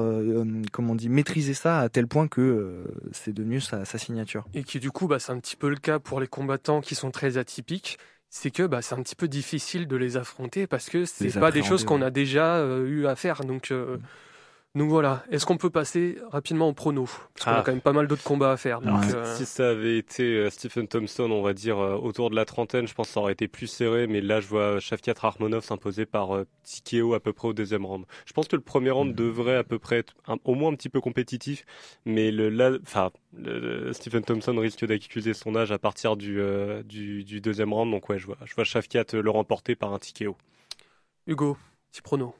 comment on dit, maîtrisé ça à tel point que c'est devenu sa, sa signature. et qui, du coup, bah, c'est un petit peu le cas pour les combattants qui sont très atypiques. C'est que bah, c'est un petit peu difficile de les affronter parce que c'est pas des choses qu'on a déjà euh, eu à faire. Donc, euh, Mm. Donc voilà. Est-ce qu'on peut passer rapidement au prono? Parce qu'on a Ah. quand même pas mal d'autres combats à faire. Donc, Ouais. euh, Si ça avait été euh, Stephen Thompson, on va dire euh, autour de la trentaine, je pense que ça aurait été plus serré. Mais là, je vois Shafkat Rahmonov s'imposer par euh, TKO à peu près au deuxième round. Je pense que le premier round Mhm. devrait à peu près être un- au moins un petit peu compétitif. Mais le, là, enfin, le- le- Stephen Thompson risque d'accuser son âge à partir du, euh, du, du deuxième round. Donc ouais, je vois, je vois Shafkat le remporter par un TKO. Hugo, petit prono.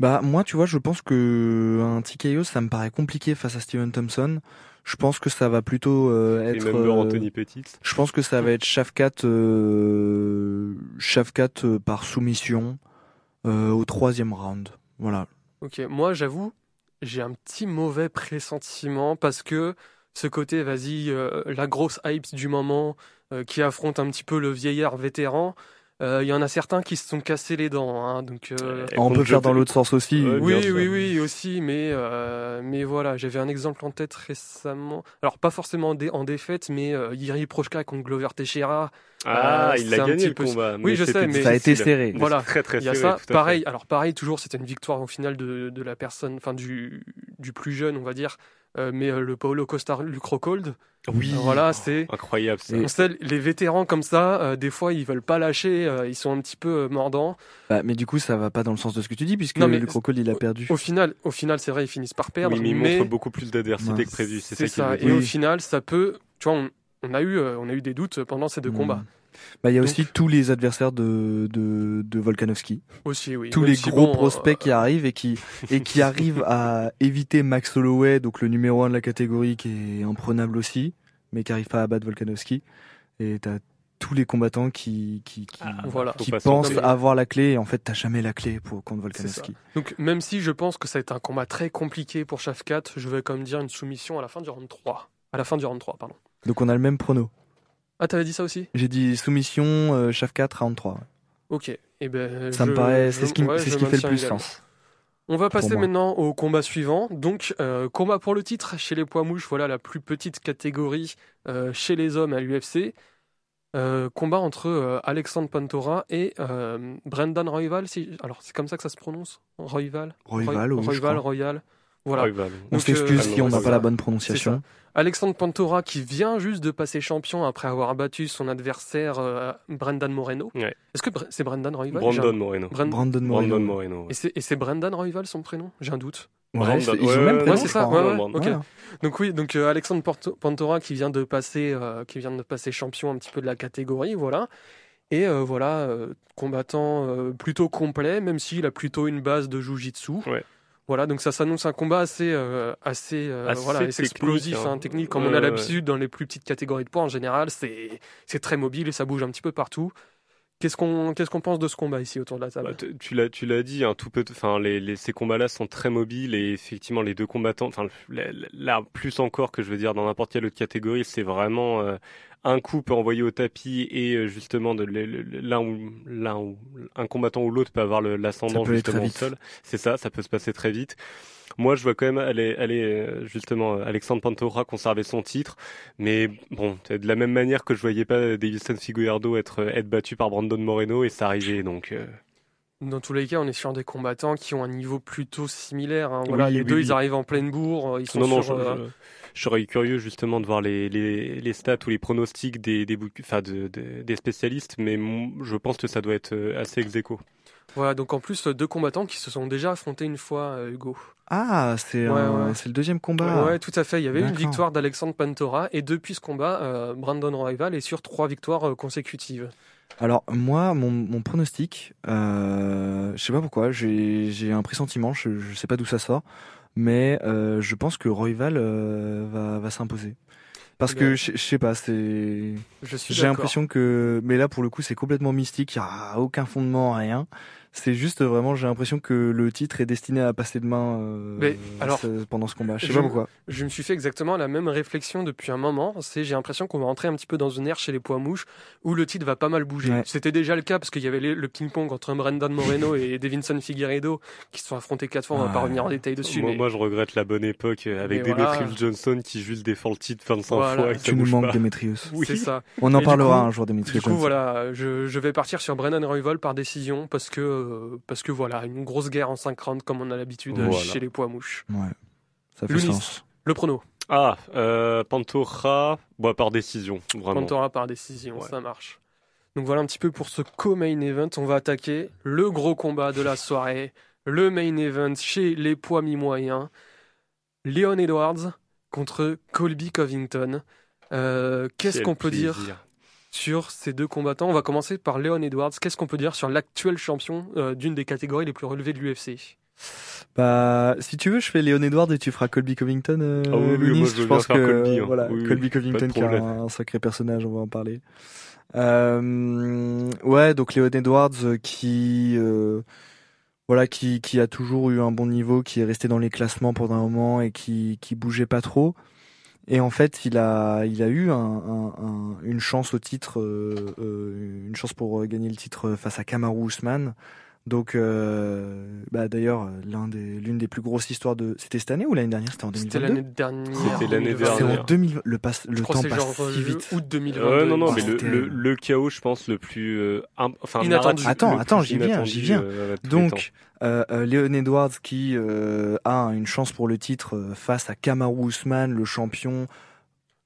Bah moi, tu vois, je pense que un TKO, ça me paraît compliqué face à Steven Thompson. Je pense que ça va plutôt euh, être. Remember euh, Anthony Pettit. Je pense que ça va être Shafkat, euh, Shafkat euh, par soumission euh, au troisième round. Voilà. Ok, moi j'avoue, j'ai un petit mauvais pressentiment parce que ce côté, vas-y, euh, la grosse hype du moment euh, qui affronte un petit peu le vieillard vétéran, euh, il y en a certains qui se sont cassés les dents. hein, donc, euh, On peut faire dans l'autre sens aussi. Oui, oui, oui, aussi, mais, euh, mais voilà, j'avais un exemple en tête récemment. Alors, pas forcément en, dé- en défaite, mais euh, Yuri Prochka contre Glover Teixeira. Ah, Euh, il a gagné le peu- combat. Oui, je sais, mais- Ça a été serré. Voilà. Très, très Il y a serré, ça. Pareil, alors pareil, toujours, c'était une victoire au final de, de la personne, enfin du, du plus jeune, on va dire, euh, mais euh, le Paolo Costa Lucrocold. Oui. Voilà, c'est. Incroyable ça. On sait, les vétérans comme ça, euh, des fois, ils veulent pas lâcher, euh, ils sont un petit peu euh, mordants. Bah, mais du coup, ça va pas dans le sens de ce que tu dis, puisque Non, mais le crocodile il a perdu. Au final, au final, c'est vrai, ils finissent par perdre, Oui, mais il mais montre beaucoup plus d'adversité Ouais. que prévu. C'est ça, Et au final, ça peut, tu vois, on, on a eu, euh, on a eu des doutes pendant ces deux Hmm. combats Bah, il y a Donc- aussi tous les adversaires de, de, de Volkanovski. aussi, oui. tous Même les si, gros bon, prospects euh, qui arrivent et qui, et qui arrivent à éviter Max Holloway, donc le numéro un de la catégorie qui est imprenable aussi, mais qui arrive pas à battre Volkanovski. Et t'as tous les combattants qui, qui, qui, Ah, Voilà. qui pensent avoir la clé et en fait t'as jamais la clé pour contre Volkanovski. Donc, même si je pense que ça va être un combat très compliqué pour Shafkat, je vais quand même dire une soumission à la fin du round 3. À la fin du round 3, pardon. Donc on a le même prono. Ah, t'avais dit ça aussi? J'ai dit soumission, euh, Chef 4, round 3. ouais. Ok. Eh ben, Ça me paraît, c'est ce qui, ouais, ce qui fait le plus sens. On va passer maintenant au combat suivant. Donc, euh, combat pour le titre chez les poids mouches, voilà la plus petite catégorie euh, chez les hommes à l'UFC. Euh, combat entre Alexandre Pantora et Brendan Royval. Si... Alors, c'est comme ça que ça se prononce? Royval? Royval, je Royval. Royal. Voilà. Ouais, bah, On s'excuse euh, si on n'a c'est pas la bonne prononciation. Alexandre Pantora qui vient juste de passer champion après avoir battu son adversaire euh, Brendan Moreno. Ouais. Est-ce que c'est Brendan Royval? Brandon Moreno. Brandon Moreno. Brandon Moreno. ouais. Et c'est Brendan Royval son prénom? J'ai un doute. Ouais, ils ont même ouais, prénom, c'est ça. Donc oui, donc euh, Alexandre Porto- Pantora qui vient de passer, euh, qui vient de passer champion un petit peu de la catégorie, voilà. Et euh, voilà, euh, combattant euh, plutôt complet, même s'il a plutôt une base de jujitsu. Ouais. Voilà, donc ça s'annonce un combat assez, euh, assez, euh, Assez voilà, assez technique, explosif, hein. hein, technique, comme Ouais, on a ouais, l'habitude dans les plus petites catégories de poids en général. C'est, c'est très mobile et ça bouge un petit peu partout. Qu'est-ce qu'on, qu'est-ce qu'on pense de ce combat ici autour de la table? Bah, tu- l'as, tu l'as dit, un tout peu, enfin, les, les- ces combats-là sont très mobiles et effectivement, les deux combattants, enfin, la- la- là, plus encore que je veux dire dans n'importe quelle autre catégorie, c'est vraiment euh, un coup peut envoyer au tapis et euh, justement de l'un ou l'un ou un combattant ou l'autre peut avoir l'ascendant justement sol. C'est ça, ça peut se passer très vite. Moi, je vois quand même aller, aller euh, justement euh, Alexandre Pantoja conserver son titre, mais bon, de la même manière que je voyais pas Davison Figueiredo être être battu par Brandon Moreno et ça arrivait donc. euh, Dans tous les cas, on est sur des combattants qui ont un niveau plutôt similaire. hein. Voilà, Oui, les oui, deux, oui. ils arrivent en pleine bourre. euh, Ils sont Non, non, sur, je, euh, je- je serais curieux justement de voir les, les, les stats ou les pronostics des, des, enfin, de, de- des spécialistes, mais je pense que ça doit être euh, assez ex aequo. Voilà, donc en plus, euh, deux combattants qui se sont déjà affrontés une fois, euh, Hugo. Ah, c'est Ouais, ouais. le deuxième combat. Ouais, tout à fait. Il y avait une victoire d'Alexandre Pantora et depuis ce combat, euh, Brandon Royval est sur trois victoires consécutives. Alors moi, mon, mon pronostic, euh, je sais pas pourquoi, j'ai un pressentiment, je, je sais pas d'où ça sort, mais euh, je pense que Royval va, va s'imposer. Parce que je je sais pas, c'est j'ai l'impression que, mais là pour le coup c'est complètement mystique, il y a aucun fondement, rien. C'est juste vraiment, j'ai l'impression que le titre est destiné à passer de main euh, Mais, alors, pendant ce combat. Je sais je- pas pourquoi. Je me suis fait exactement la même réflexion depuis un moment. C'est j'ai l'impression qu'on va entrer un petit peu dans une ère chez les poids mouches où le titre va pas mal bouger. Ouais. C'était déjà le cas parce qu'il y avait les- le ping-pong entre Brendan Moreno et Davinson Figueiredo qui se sont affrontés quatre fois. On va pas revenir en détail dessus. Moi, mais moi, je regrette la bonne époque euh, avec voilà. Demetrius Johnson qui juste défend le titre 25 Voilà. fois et Tu nous manques. Demetrius. Oui. c'est ça. On en Et parlera coup- un jour Demetrius. Du coup, Johnson. voilà, je, je vais partir sur Brennan Royval par décision parce que, euh, parce que voilà, une grosse guerre en 5 rounds comme on a l'habitude euh, Voilà. chez les poids mouches. Ouais, ça fait Lunis. sens. Le prono, Ah, euh, Pantoja, bah, par décision, vraiment. Pantora par décision, Ouais. ça marche. Donc voilà un petit peu pour ce co-main event. On va attaquer le gros combat de la soirée, le main event chez les poids mi-moyens. Leon Edwards contre Colby Covington. Euh, Qu'est-ce qu'on peut dire. Sur ces deux combattants. On va commencer par Leon Edwards. Qu'est-ce qu'on peut dire sur l'actuel champion euh, d'une des catégories les plus relevées de l'UFC Bah, si tu veux, je fais Léon Edwards et tu feras Colby Covington. euh, Ah oui, moi, je veux je pense que Colby, hein. voilà, Oui, Colby Covington qui est un, un sacré personnage, on va en parler. Euh, ouais, donc Léon Edwards qui euh, voilà qui qui a toujours eu un bon niveau, qui est resté dans les classements pendant un moment et qui qui bougeait pas trop. Et en fait, il a il a eu un, un- un- une chance au titre, euh, euh, une chance pour euh, gagner le titre face à Kamaru Usman. Donc, euh, bah d'ailleurs, l'un des l'une des plus grosses histoires de c'était cette année ou l'année dernière? C'était en C'était 2022. l'année dernière. C'était l'année 2021. C'est dernière. en 2000. Le passe, le Je temps passe genre si euh, vite. août 2022. Ouais, non, non, mais le, c'était- le, le chaos, je pense, le plus. euh, imp- enfin, Inattendu. Attends, attends, j'y viens, j'y viens. euh. Donc, euh, euh, Léon Edwards qui euh, a une chance pour le titre euh, face à Kamaru Usman, le champion.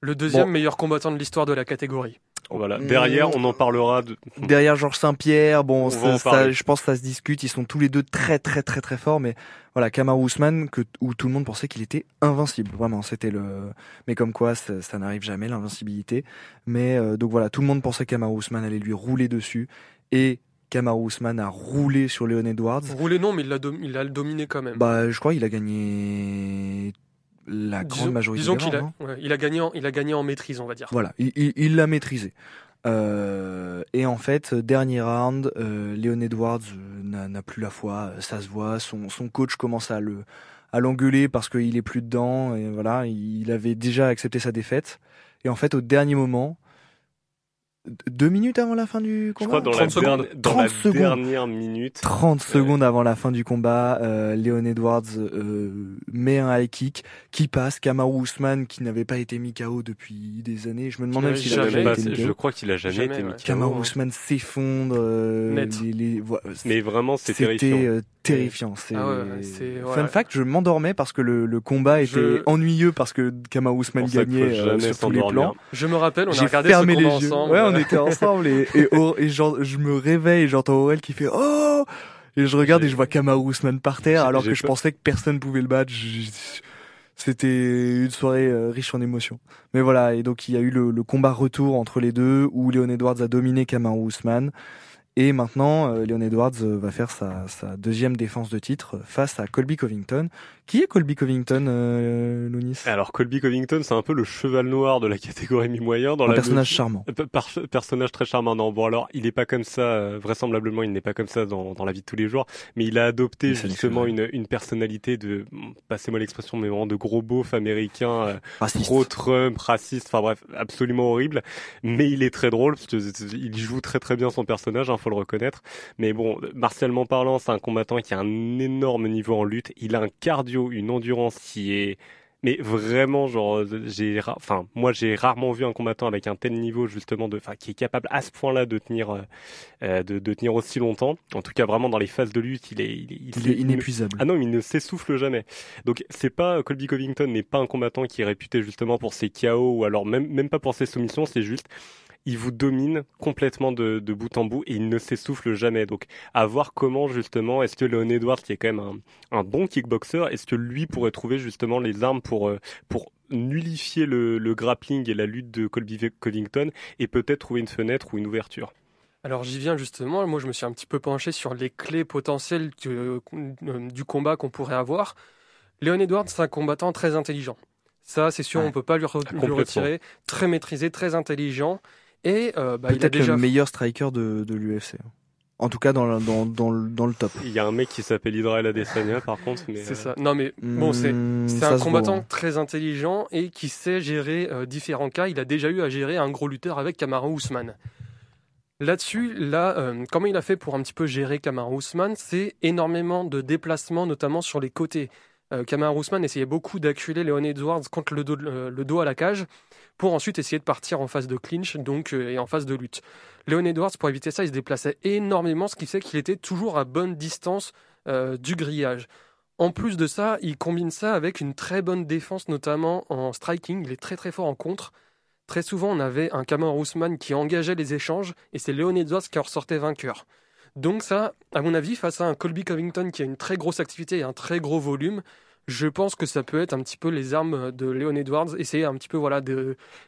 Le deuxième Bon. meilleur combattant de l'histoire de la catégorie. Voilà. Mm. Derrière, on en parlera. De... Derrière Georges Saint-Pierre, bon, On ça- je pense que ça se discute. Ils sont tous les deux très, très, très, très forts. Mais voilà, Kamaru Usman, que, où tout le monde pensait qu'il était invincible. Vraiment, c'était le. Mais comme quoi, ça, ça n'arrive jamais l'invincibilité. Mais euh, donc voilà, tout le monde pensait que Kamaru Usman allait lui rouler dessus. Et Kamaru Usman a roulé sur Léon Edwards. Roulé non, mais il l'a dominé quand même. Bah, je crois qu'il a gagné la grande disons majorité disons des qu'il a, ouais, il a gagné, en, il a gagné en maîtrise, on va dire. Voilà, il- il il l'a maîtrisé. Euh, et en fait, dernier round, euh, Léon Edwards euh, n'a n'a plus la foi, euh, ça se voit. Son, son coach commence à le à l'engueuler parce qu'il est plus dedans. Et voilà, il avait déjà accepté sa défaite. Et en fait, au dernier moment, deux minutes avant la fin du Je combat, crois dans, la, 30 secondes. dernière- dans 30 la secondes. dernière minute. 30 secondes avant la fin du combat, euh, Léon Edwards euh, met un high kick qui passe. Kamaru Usman, qui n'avait pas été mis KO depuis des années, je me demande même s'il Il a a jamais jamais pas- été mis je KO. crois qu'il a jamais, Jamais, été mis KO, Kamaru hein. Usman s'effondre. euh, Net. les- les- vo- Mais vraiment, c'est C'était terrifiant. Terrifiant. C'est Ah ouais, fun ouais. fact. Je m'endormais parce que le, le combat était Je- ennuyeux parce que qu'il faut gagnait euh, sur tous les plans. Je me rappelle, on a J'ai regardé fermé ce les yeux. ensemble. Ouais, on était ensemble et, et, Aur- et genre, je me réveille et j'entends Aurel qui fait Oh Et je regarde et je vois Kamaru Usman par terre alors que je pensais que personne pouvait le battre. Je- C'était une soirée euh, riche en émotions. Mais voilà, et donc il y a eu le, le combat retour entre les deux où Léon Edwards a dominé Kamaru Usman. Et maintenant, euh, Léon Edwards euh, va faire sa, sa deuxième défense de titre face à Colby Covington. Qui est Colby Covington, euh, Lounis? Alors, Colby Covington, c'est un peu le cheval noir de la catégorie mi-moyen. Dans Un la personnage charmant. Euh, par- personnage très charmant. Non, bon alors, il n'est pas comme ça. euh, vraisemblablement, il n'est pas comme ça dans, dans la vie de tous les jours. Mais il a adopté Mais justement une, une personnalité de, passez-moi l'expression, mais vraiment de gros beauf américain, euh, Raciste. pro-Trump, raciste. Enfin bref, absolument horrible. Mais il est très drôle parce que il joue très très bien son personnage, hein, faut le reconnaître. Mais bon, martialement parlant, c'est un combattant qui a un énorme niveau en lutte. Il a un cardio, une endurance qui est mais vraiment, genre, j'ai, ra- enfin, moi, j'ai rarement vu un combattant avec un tel niveau, justement, de, enfin, qui est capable à ce point-là de tenir, euh, euh, de, de tenir aussi longtemps. En tout cas, vraiment, dans les phases de lutte, il est, il, est- Il est inépuisable. ah non, mais il ne s'essouffle jamais. Donc c'est pas Colby Covington n'est pas un combattant qui est réputé justement pour ses KO ou alors même même pas pour ses soumissions, c'est juste il vous domine complètement de, de bout en bout et il ne s'essouffle jamais. Donc à voir comment justement est-ce que Leon Edwards qui est quand même un, un bon kickboxer, est-ce que lui pourrait trouver justement les armes pour euh, pour nullifier le, le grappling et la lutte de Colby Covington et peut-être trouver une fenêtre ou une ouverture? Alors j'y viens justement, moi je me suis un petit peu penché sur les clés potentielles euh, du combat qu'on pourrait avoir. Léon Edwards, c'est un combattant très intelligent. Ça, c'est sûr, Ouais. on peut pas lui, re- lui retirer. Très maîtrisé, très intelligent. Et euh, bah, il a Peut-être déjà le meilleur striker de, de l'UFC. En tout cas, dans, le- dans, dans, le- dans le top. Il y a un mec qui s'appelle Israel Adesanya par contre, C'est euh, ça. Non mais bon, c'est Hmm, c'est un combattant voit. très intelligent et qui sait gérer euh, différents cas. Il a déjà eu à gérer un gros lutteur avec Kamaru Usman. Là-dessus, là, euh, comment il a fait pour un petit peu gérer Kamaru Usman C'est énormément de déplacements, notamment sur les côtés. Euh, Kamaru Usman essayait beaucoup d'acculer Leon Edwards contre le dos, le dos à la cage pour ensuite essayer de partir en phase de clinch donc, euh, et en phase de lutte. Leon Edwards, pour éviter ça, il se déplaçait énormément, ce qui fait qu'il était toujours à bonne distance euh, du grillage. En plus de ça, il combine ça avec une très bonne défense, notamment en striking. Il est très très fort en contre. Très souvent, on avait un Kamaru Usman qui engageait les échanges et c'est Leon Edwards qui en ressortait vainqueur. Donc ça, à mon avis, face à un Colby Covington qui a une très grosse activité et un très gros volume, je pense que ça peut être un petit peu les armes de Leon Edwards, essayer un petit peu voilà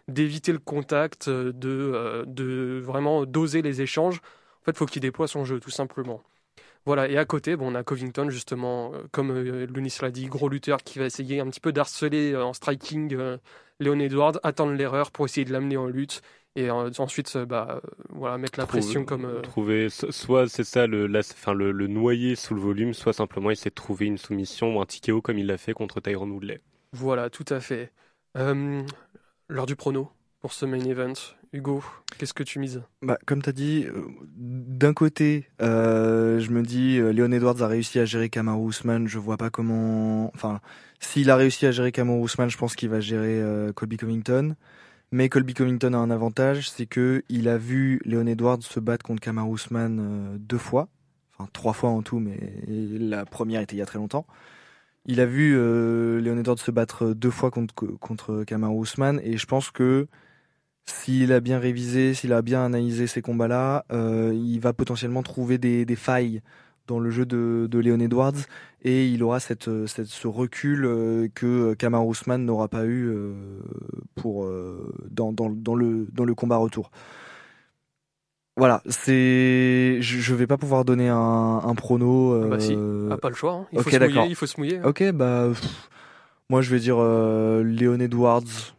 d'éviter le contact, de euh, de vraiment doser les échanges. En fait, faut qu'il déploie son jeu tout simplement. Voilà, et à côté, bon, on a Covington, justement, euh, comme euh, Lunis l'a dit, gros lutteur qui va essayer un petit peu d'harceler euh, en striking euh, Leon Edwards, attendre l'erreur pour essayer de l'amener en lutte, et ensuite, bah, voilà, mettre la pression comme... Trouver, so- soit c'est ça, le, la- le, le noyer sous le volume, soit simplement essayer de trouver une soumission ou un TKO comme il l'a fait contre Tyrone Woodley. Voilà, tout à fait. L'heure du prono pour ce main event. Hugo, qu'est-ce que tu mises? Bah, comme tu as dit, euh, d'un côté, euh, je me dis, euh, Léon Edwards a réussi à gérer Kamaru Usman. Je vois pas comment. Enfin, s'il a réussi à gérer Kamaru Usman, je pense qu'il va gérer euh, Colby Covington. Mais Colby Covington a un avantage, c'est que il a vu Léon Edwards se battre contre Kamaru Usman euh, deux fois, enfin trois fois en tout, mais la première était il y a très longtemps. Il a vu Léon Edwards se battre deux fois contre contre Kamaru Usman, et je pense que s'il a bien révisé, s'il a bien analysé ces combats-là, euh, il va potentiellement trouver des, des failles dans le jeu de, de Léon Edwards et il aura cette, cette, ce recul euh, que Kamar Ousmane n'aura pas eu euh, pour, dans, dans, dans, le, dans le combat retour. Voilà, c'est, je, je vais pas pouvoir donner un, un prono. Ah bah si. Ah, pas le choix, hein. il, faut se mouiller, il faut se mouiller. Ok, bah pff, moi je vais dire Léon Edwards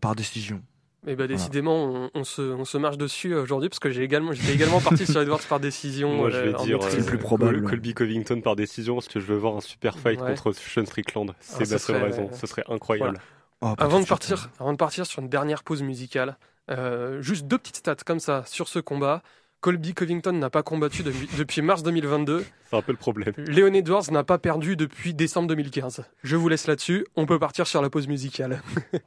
par décision. Et bah décidément, on, on se, on se marche dessus aujourd'hui parce que j'ai également, j'étais également parti sur Edwards par décision. Moi, je euh, vais dire maîtrise. C'est le plus euh, probable. Col- Colby Covington par décision parce que je veux voir un super fight Ouais. contre Sean Strickland. C'est Ah, ce ma seule raison. Ce serait incroyable. Oh, pas Avant de partir, avant de partir sur une dernière pause musicale, euh, juste deux petites stats comme ça sur ce combat. Colby Covington n'a pas combattu depuis, depuis mars 2022. C'est un peu le problème. Léon Edwards n'a pas perdu depuis décembre 2015. Je vous laisse là-dessus. On peut partir sur la pause musicale.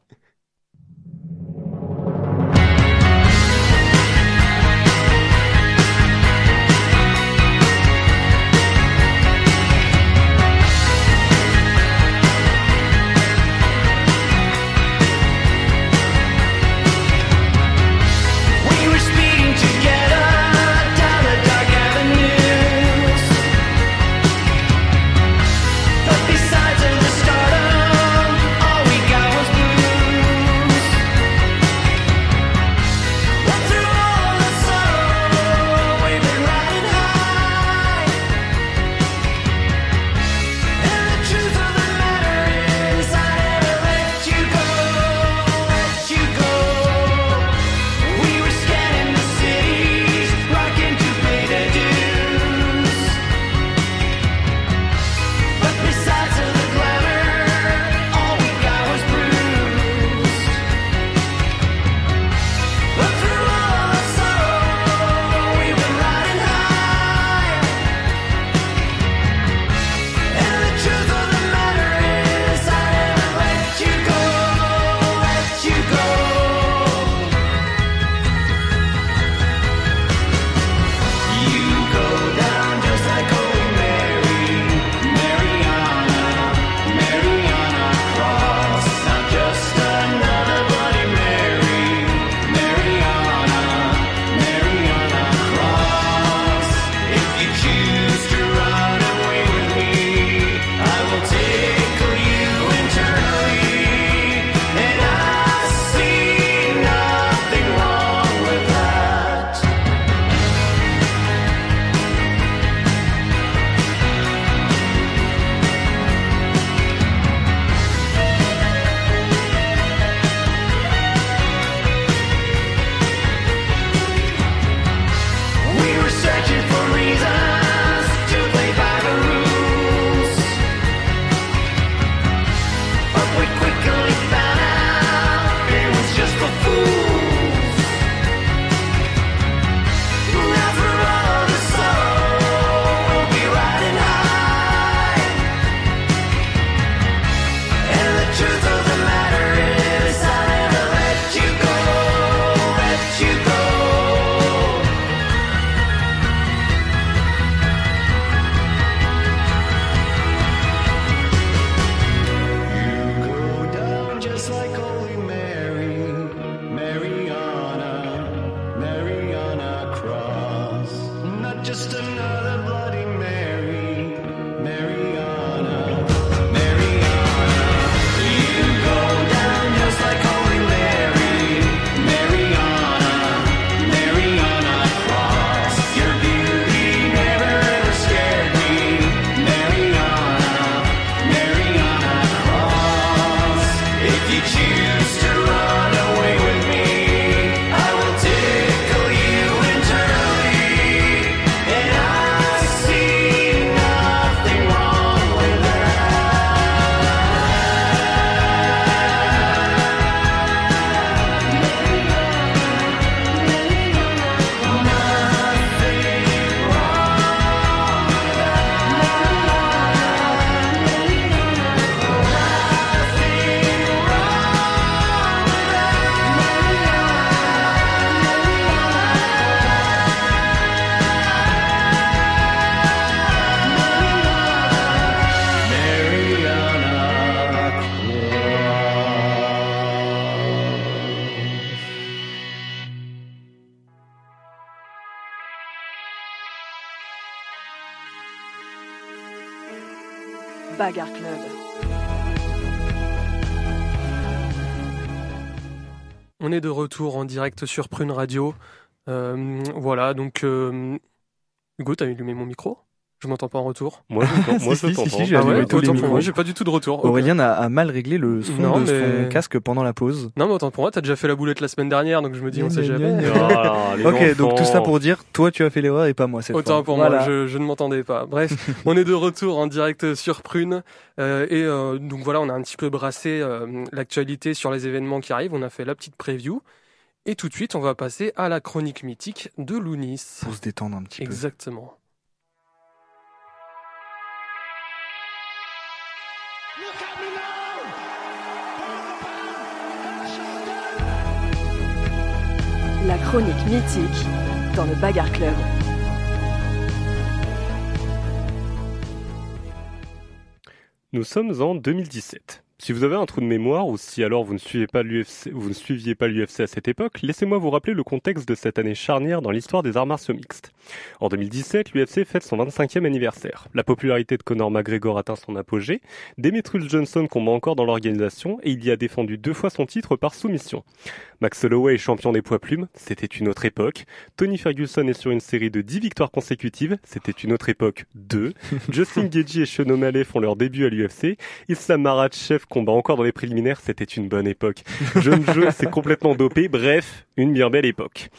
On est de retour en direct sur Prune Radio. Euh, voilà, donc euh, Hugo, t'as allumé mon micro? Je m'entends pas en retour. Moi, je moi, Si, je si, si, j'ai Ah ouais, tous les autant pour micros. moi, j'ai pas du tout de retour. Aurélien a, a mal réglé le son Non, de mais- son casque pendant la pause. Non, mais autant pour moi, t'as déjà fait la boulette la semaine dernière, donc je me dis, on sait jamais. les Ok, donc tout ça pour dire, toi tu as fait l'erreur et pas moi cette Autant fois. pour Voilà. moi, je, je ne m'entendais pas. Bref, on est de retour en direct sur Prune. euh, et euh, donc voilà, on a un petit peu brassé euh, l'actualité sur les événements qui arrivent. On a fait la petite preview. Et tout de suite, on va passer à la chronique mythique de Lounis. Pour se détendre un petit peu. Exactement. La chronique mythique dans le Bagarre Club. Nous sommes en 2017. Si vous avez un trou de mémoire ou si alors vous ne suivez pas l'UFC, vous ne suiviez pas l'UFC à cette époque, laissez-moi vous rappeler le contexte de cette année charnière dans l'histoire des arts martiaux mixtes. En 2017, l'UFC fête son 25e anniversaire. La popularité de Conor McGregor atteint son apogée, Demetrius Johnson combat encore dans l'organisation et il y a défendu deux fois son titre par soumission. Max Holloway est champion des poids plumes, c'était une autre époque. Tony Ferguson est sur une série de 10 victoires consécutives, c'était une autre époque 2. Justin Gagey et Sean O'Malley font leur début à l'UFC. Islam combat encore dans les préliminaires, c'était une bonne époque. Jeune jeu, c'est complètement dopé, bref, une bien belle époque.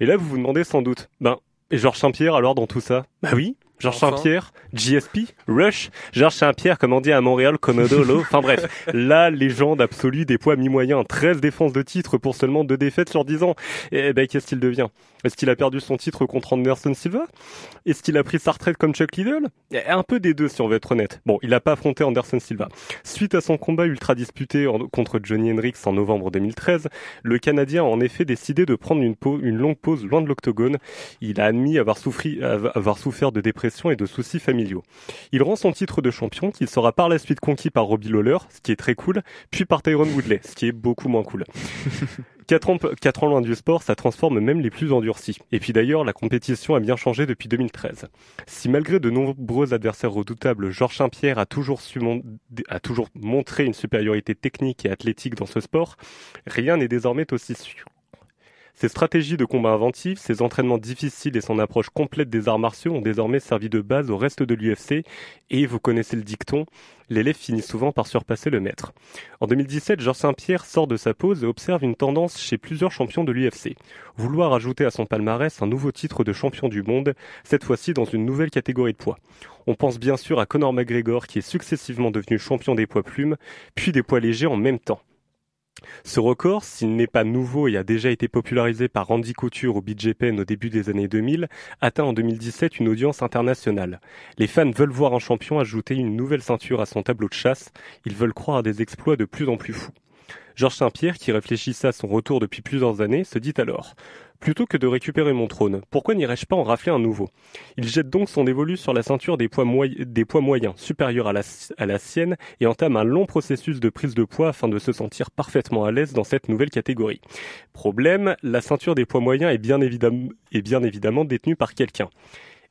Et là, vous vous demandez sans doute, ben, et Georges Saint-Pierre alors dans tout ça? Bah oui, Georges Enfin. Saint-Pierre, GSP, Rush, Georges Saint-Pierre, comme on dit à Montréal, Comodolo, enfin bref, la légende absolue des poids mi-moyens, 13 défenses de titre pour seulement deux défaites sur 10 ans. Et ben, qu'est-ce qu'il devient? Est-ce qu'il a perdu son titre contre Anderson Silva? Est-ce qu'il a pris sa retraite comme Chuck Liddell? Un peu des deux si on veut être honnête. Bon, il n'a pas affronté Anderson Silva. Suite à son combat ultra disputé contre Johnny Hendricks en novembre 2013, le Canadien a en effet décidé de prendre une, pau- une longue pause loin de l'octogone. Il a admis avoir, souffri, avoir souffert de dépression et de soucis familiaux. Il rend son titre de champion, qu'il sera par la suite conquis par Robbie Lawler, ce qui est très cool, puis par Tyrone Woodley, ce qui est beaucoup moins cool. Quatre ans, loin du sport, ça transforme même les plus endurcis. Et puis d'ailleurs, la compétition a bien changé depuis 2013. Si malgré de nombreux adversaires redoutables, Georges Saint-Pierre a toujours su a toujours montré une supériorité technique et athlétique dans ce sport, rien n'est désormais aussi sûr. Ses stratégies de combat inventives, ses entraînements difficiles et son approche complète des arts martiaux ont désormais servi de base au reste de l'UFC et vous connaissez le dicton, l'élève finit souvent par surpasser le maître. En 2017, Georges Saint-Pierre sort de sa pause et observe une tendance chez plusieurs champions de l'UFC. Vouloir ajouter à son palmarès un nouveau titre de champion du monde, cette fois-ci dans une nouvelle catégorie de poids. On pense bien sûr à Conor McGregor qui est successivement devenu champion des poids plumes, puis des poids légers en même temps. Ce record, s'il n'est pas nouveau et a déjà été popularisé par Randy Couture au BJPN au début des années 2000, atteint en 2017 une audience internationale. Les fans veulent voir un champion ajouter une nouvelle ceinture à son tableau de chasse, ils veulent croire à des exploits de plus en plus fous. Georges Saint-Pierre, qui réfléchissait à son retour depuis plusieurs années, se dit alors Plutôt que de récupérer mon trône, pourquoi n'irais-je pas en rafler un nouveau? Il jette donc son dévolu sur la ceinture des poids, moyens, supérieurs à la, sienne, et entame un long processus de prise de poids afin de se sentir parfaitement à l'aise dans cette nouvelle catégorie. Problème, la ceinture des poids moyens est bien, évidemment, détenue par quelqu'un.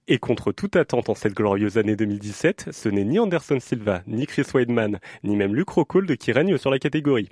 Et contre toute attente en cette glorieuse année 2017, ce n'est ni Anderson Silva, ni Chris Weidman, ni même Luke Rockhold qui règnent sur la catégorie.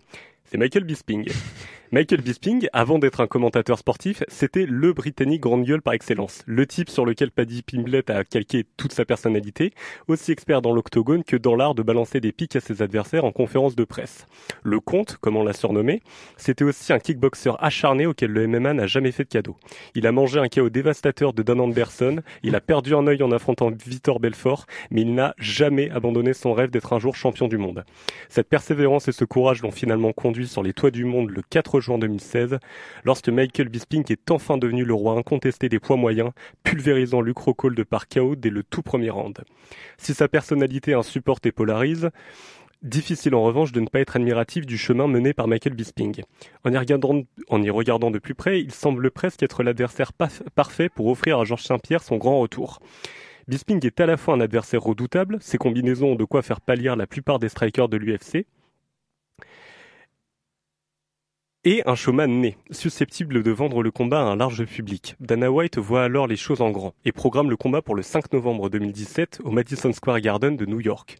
C'est Michael Bisping. Michael Bisping, avant d'être un commentateur sportif, c'était le Britannique grande gueule par excellence. Le type sur lequel Paddy Pimblett a calqué toute sa personnalité, aussi expert dans l'octogone que dans l'art de balancer des pics à ses adversaires en conférence de presse. Le comte, comme on l'a surnommé, c'était aussi un kickboxer acharné auquel le MMA n'a jamais fait de cadeau. Il a mangé un chaos dévastateur de Dan Anderson, il a perdu un œil en affrontant Vitor Belfort, mais il n'a jamais abandonné son rêve d'être un jour champion du monde. Cette persévérance et ce courage l'ont finalement conduit sur les toits du monde le 4 juin 2016, lorsque Michael Bisping est enfin devenu le roi incontesté des poids moyens, pulvérisant Luke Rockhold par KO dès le tout premier round. Si sa personnalité insupporte et polarise, Difficile en revanche de ne pas être admiratif du chemin mené par Michael Bisping. En y regardant, en y regardant de plus près, il semble presque être l'adversaire parfait pour offrir à Georges Saint-Pierre son grand retour. Bisping est à la fois un adversaire redoutable, ses combinaisons ont de quoi faire pâlir la plupart des strikers de l'UFC, et un showman né, susceptible de vendre le combat à un large public. Dana White voit alors les choses en grand et programme le combat pour le 5 novembre 2017 au Madison Square Garden de New York.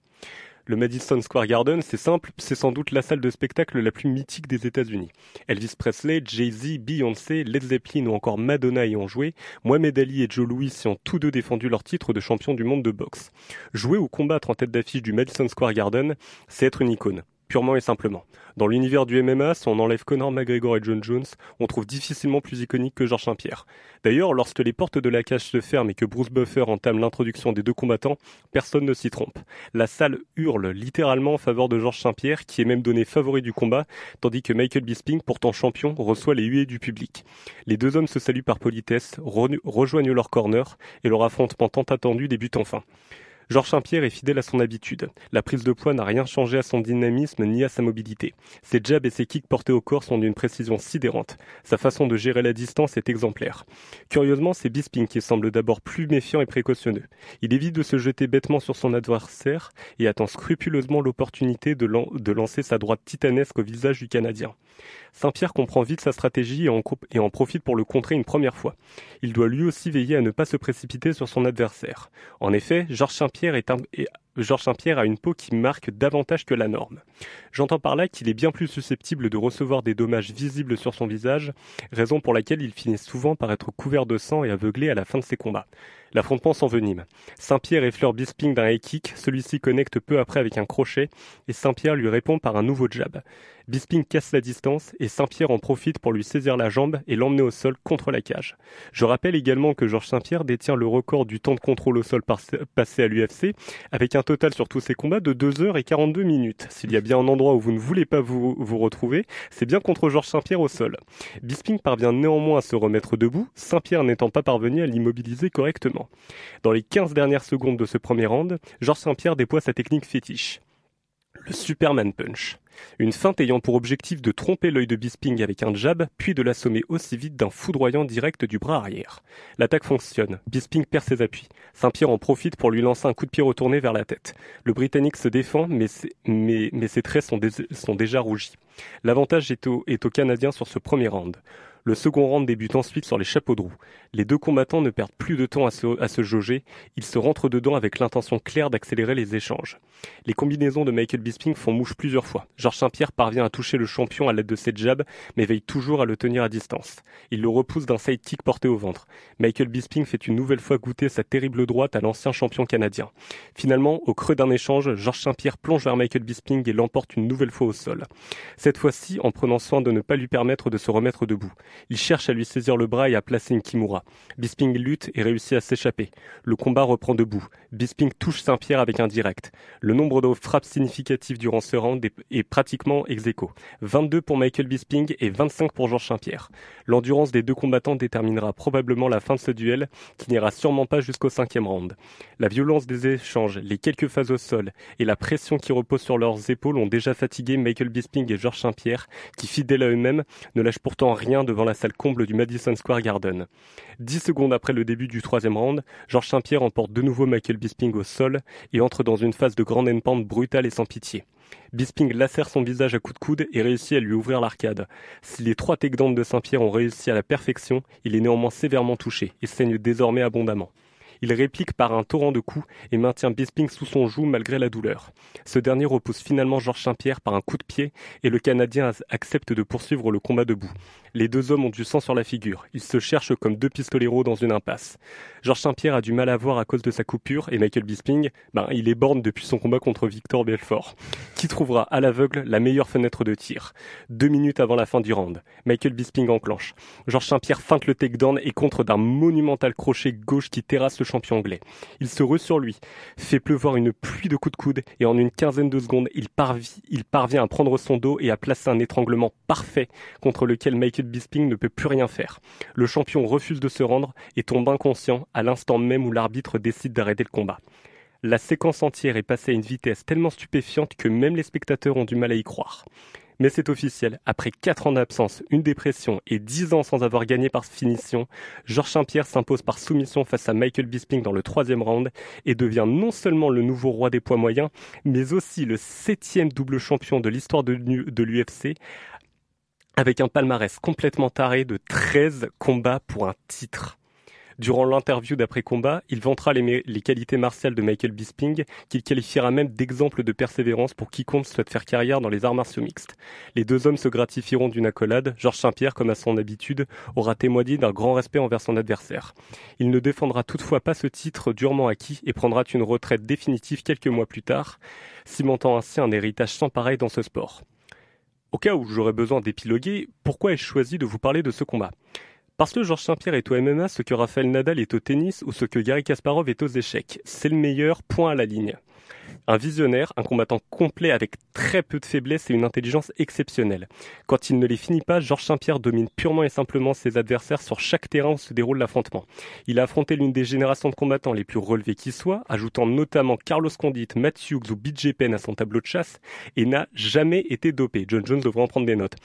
Le Madison Square Garden, c'est simple, c'est sans doute la salle de spectacle la plus mythique des États-Unis. Elvis Presley, Jay-Z, Beyoncé, Led Zeppelin ou encore Madonna y ont joué, Mohamed Ali et Joe Louis y ont tous deux défendu leur titre de champion du monde de boxe. Jouer ou combattre en tête d'affiche du Madison Square Garden, c'est être une icône purement et simplement. Dans l'univers du MMA, on enlève Conor McGregor et John Jones, on trouve difficilement plus iconique que Georges Saint-Pierre. D'ailleurs, lorsque les portes de la cage se ferment et que Bruce Buffer entame l'introduction des deux combattants, personne ne s'y trompe. La salle hurle littéralement en faveur de Georges Saint-Pierre, qui est même donné favori du combat, tandis que Michael Bisping, pourtant champion, reçoit les huées du public. Les deux hommes se saluent par politesse, re- rejoignent leur corner, et leur affrontement tant attendu débute enfin. Georges Saint-Pierre est fidèle à son habitude. La prise de poids n'a rien changé à son dynamisme ni à sa mobilité. Ses jabs et ses kicks portés au corps sont d'une précision sidérante. Sa façon de gérer la distance est exemplaire. Curieusement, c'est Bisping qui semble d'abord plus méfiant et précautionneux. Il évite de se jeter bêtement sur son adversaire et attend scrupuleusement l'opportunité de, lan- de lancer sa droite titanesque au visage du Canadien. Saint-Pierre comprend vite sa stratégie et en, et en profite pour le contrer une première fois. Il doit lui aussi veiller à ne pas se précipiter sur son adversaire. En effet, Georges Saint-Pierre Georges Saint-Pierre a une peau qui marque davantage que la norme. J'entends par là qu'il est bien plus susceptible de recevoir des dommages visibles sur son visage, raison pour laquelle il finit souvent par être couvert de sang et aveuglé à la fin de ses combats. L'affrontement s'envenime. Saint-Pierre effleure Bisping d'un high kick, celui-ci connecte peu après avec un crochet, et Saint-Pierre lui répond par un nouveau jab. Bisping casse la distance, et Saint-Pierre en profite pour lui saisir la jambe et l'emmener au sol contre la cage. Je rappelle également que Georges Saint-Pierre détient le record du temps de contrôle au sol passé à l'UFC, avec un total sur tous ses combats de 2 heures et 42 minutes. S'il y a bien un endroit où vous ne voulez pas vous, vous retrouver, c'est bien contre Georges Saint-Pierre au sol. Bisping parvient néanmoins à se remettre debout, Saint-Pierre n'étant pas parvenu à l'immobiliser correctement. Dans les 15 dernières secondes de ce premier round, Georges Saint-Pierre déploie sa technique fétiche. Le Superman Punch. Une feinte ayant pour objectif de tromper l'œil de Bisping avec un jab, puis de l'assommer aussi vite d'un foudroyant direct du bras arrière. L'attaque fonctionne. Bisping perd ses appuis. Saint-Pierre en profite pour lui lancer un coup de pied retourné vers la tête. Le Britannique se défend, mais ses, traits sont, déjà rougis. L'avantage est au Canadien sur ce premier round. Le second round débute ensuite sur les chapeaux de roue. Les deux combattants ne perdent plus de temps à se, jauger, ils se rentrent dedans avec l'intention claire d'accélérer les échanges. Les combinaisons de Michael Bisping font mouche plusieurs fois. Georges Saint-Pierre parvient à toucher le champion à l'aide de ses jabs, mais veille toujours à le tenir à distance. Il le repousse d'un sidekick porté au ventre. Michael Bisping fait une nouvelle fois goûter sa terrible droite à l'ancien champion canadien. Finalement, au creux d'un échange, Georges Saint-Pierre plonge vers Michael Bisping et l'emporte une nouvelle fois au sol. Cette fois-ci, en prenant soin de ne pas lui permettre de se remettre debout. Il cherche à lui saisir le bras et à placer une kimura. Bisping lutte et réussit à s'échapper. Le combat reprend debout. Bisping touche Saint-Pierre avec un direct. Le nombre de frappes significatives durant ce round est, pratiquement ex aequo. 22 pour Michael Bisping et 25 pour Georges Saint-Pierre. L'endurance des deux combattants déterminera probablement la fin de ce duel, qui n'ira sûrement pas jusqu'au cinquième round. La violence des échanges, les quelques phases au sol et la pression qui repose sur leurs épaules ont déjà fatigué Michael Bisping et Georges Saint-Pierre, qui fidèles à eux-mêmes ne lâchent pourtant rien devant la salle comble du Madison Square Garden. Dix secondes après le début du troisième round, Georges Saint-Pierre emporte de nouveau Michael Bisping au sol et entre dans une phase de grande pente brutale et sans pitié. Bisping lacère son visage à coups de coude et réussit à lui ouvrir l'arcade. Si les trois takedowns de Saint-Pierre ont réussi à la perfection, il est néanmoins sévèrement touché et saigne désormais abondamment. Il réplique par un torrent de coups et maintient Bisping sous son joug malgré la douleur. Ce dernier repousse finalement Georges Saint-Pierre par un coup de pied et le Canadien accepte de poursuivre le combat debout. Les deux hommes ont du sang sur la figure. Ils se cherchent comme deux pistoleros dans une impasse. Georges Saint-Pierre a du mal à voir à cause de sa coupure et Michael Bisping, ben, il est borne depuis son combat contre Victor Belfort, qui trouvera à l'aveugle la meilleure fenêtre de tir. Deux minutes avant la fin du round, Michael Bisping enclenche. Georges Saint-Pierre feinte le takedown et contre d'un monumental crochet gauche qui terrasse le champion anglais. Il se rue sur lui, fait pleuvoir une pluie de coups de coude et en une quinzaine de secondes, il, parvi- il parvient à prendre son dos et à placer un étranglement parfait contre lequel Michael Bisping ne peut plus rien faire. Le champion refuse de se rendre et tombe inconscient à l'instant même où l'arbitre décide d'arrêter le combat. La séquence entière est passée à une vitesse tellement stupéfiante que même les spectateurs ont du mal à y croire. Mais c'est officiel, après 4 ans d'absence, une dépression et 10 ans sans avoir gagné par finition, Georges Saint-Pierre s'impose par soumission face à Michael Bisping dans le troisième round et devient non seulement le nouveau roi des poids moyens, mais aussi le septième double champion de l'histoire de, l'U- de l'UFC, avec un palmarès complètement taré de 13 combats pour un titre. Durant l'interview d'après-combat, il vantera les, qualités martiales de Michael Bisping, qu'il qualifiera même d'exemple de persévérance pour quiconque souhaite faire carrière dans les arts martiaux mixtes. Les deux hommes se gratifieront d'une accolade. Georges Saint-Pierre, comme à son habitude, aura témoigné d'un grand respect envers son adversaire. Il ne défendra toutefois pas ce titre durement acquis et prendra une retraite définitive quelques mois plus tard, cimentant ainsi un héritage sans pareil dans ce sport. Au cas où j'aurais besoin d'épiloguer, pourquoi ai-je choisi de vous parler de ce combat? Parce que Georges Saint-Pierre est au MMA ce que Raphaël Nadal est au tennis ou ce que Gary Kasparov est aux échecs. C'est le meilleur point à la ligne. Un visionnaire, un combattant complet avec très peu de faiblesses et une intelligence exceptionnelle. Quand il ne les finit pas, Georges Saint-Pierre domine purement et simplement ses adversaires sur chaque terrain où se déroule l'affrontement. Il a affronté l'une des générations de combattants les plus relevés qui soient, ajoutant notamment Carlos Condit, Matt Hughes ou BJ Penn à son tableau de chasse, et n'a jamais été dopé. John Jones devrait en prendre des notes.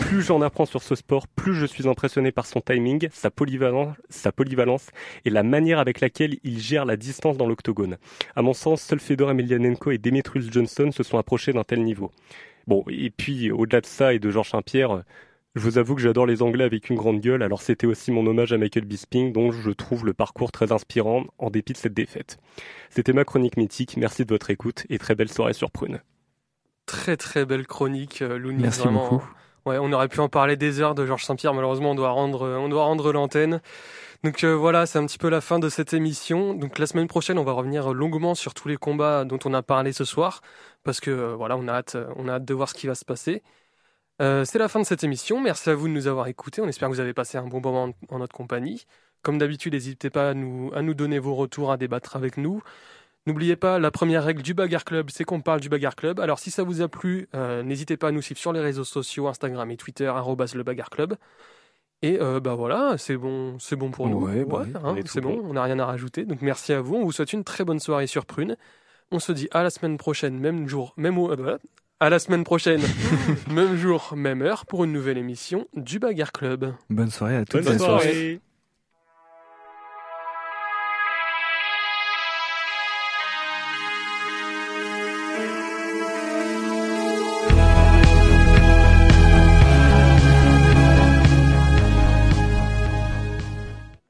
Plus j'en apprends sur ce sport, plus je suis impressionné par son timing, sa polyvalence, sa polyvalence et la manière avec laquelle il gère la distance dans l'octogone. À mon sens, seul Fedor Emelianenko et Demetrius Johnson se sont approchés d'un tel niveau. Bon, et puis au-delà de ça et de Georges Saint-Pierre, je vous avoue que j'adore les Anglais avec une grande gueule, alors c'était aussi mon hommage à Michael Bisping, dont je trouve le parcours très inspirant en dépit de cette défaite. C'était ma chronique mythique, merci de votre écoute et très belle soirée sur Prune. Très très belle chronique, euh, Louni. Merci vraiment. beaucoup. Ouais, on aurait pu en parler des heures de Georges Saint-Pierre. Malheureusement, on doit rendre, euh, on doit rendre l'antenne. Donc euh, voilà, c'est un petit peu la fin de cette émission. Donc la semaine prochaine, on va revenir longuement sur tous les combats dont on a parlé ce soir, parce que euh, voilà, on a hâte, on a hâte de voir ce qui va se passer. Euh, c'est la fin de cette émission. Merci à vous de nous avoir écoutés. On espère que vous avez passé un bon moment en, notre compagnie. Comme d'habitude, n'hésitez pas à nous, à nous donner vos retours, à débattre avec nous. N'oubliez pas, la première règle du Bagarre Club, c'est qu'on parle du Bagarre Club. Alors si ça vous a plu, euh, n'hésitez pas à nous suivre sur les réseaux sociaux, Instagram et Twitter, arrobas le Bagarre Club. Et euh, bah voilà, c'est bon, c'est bon pour nous. Ouais, bah oui, hein, c'est bon, on n'a rien à rajouter. Donc merci à vous. On vous souhaite une très bonne soirée sur Prune. On se dit à la semaine prochaine, même jour, même au- euh, voilà. à la semaine prochaine, même jour, même heure pour une nouvelle émission du Bagarre Club. Bonne soirée à toutes Bonne et à tous. soirée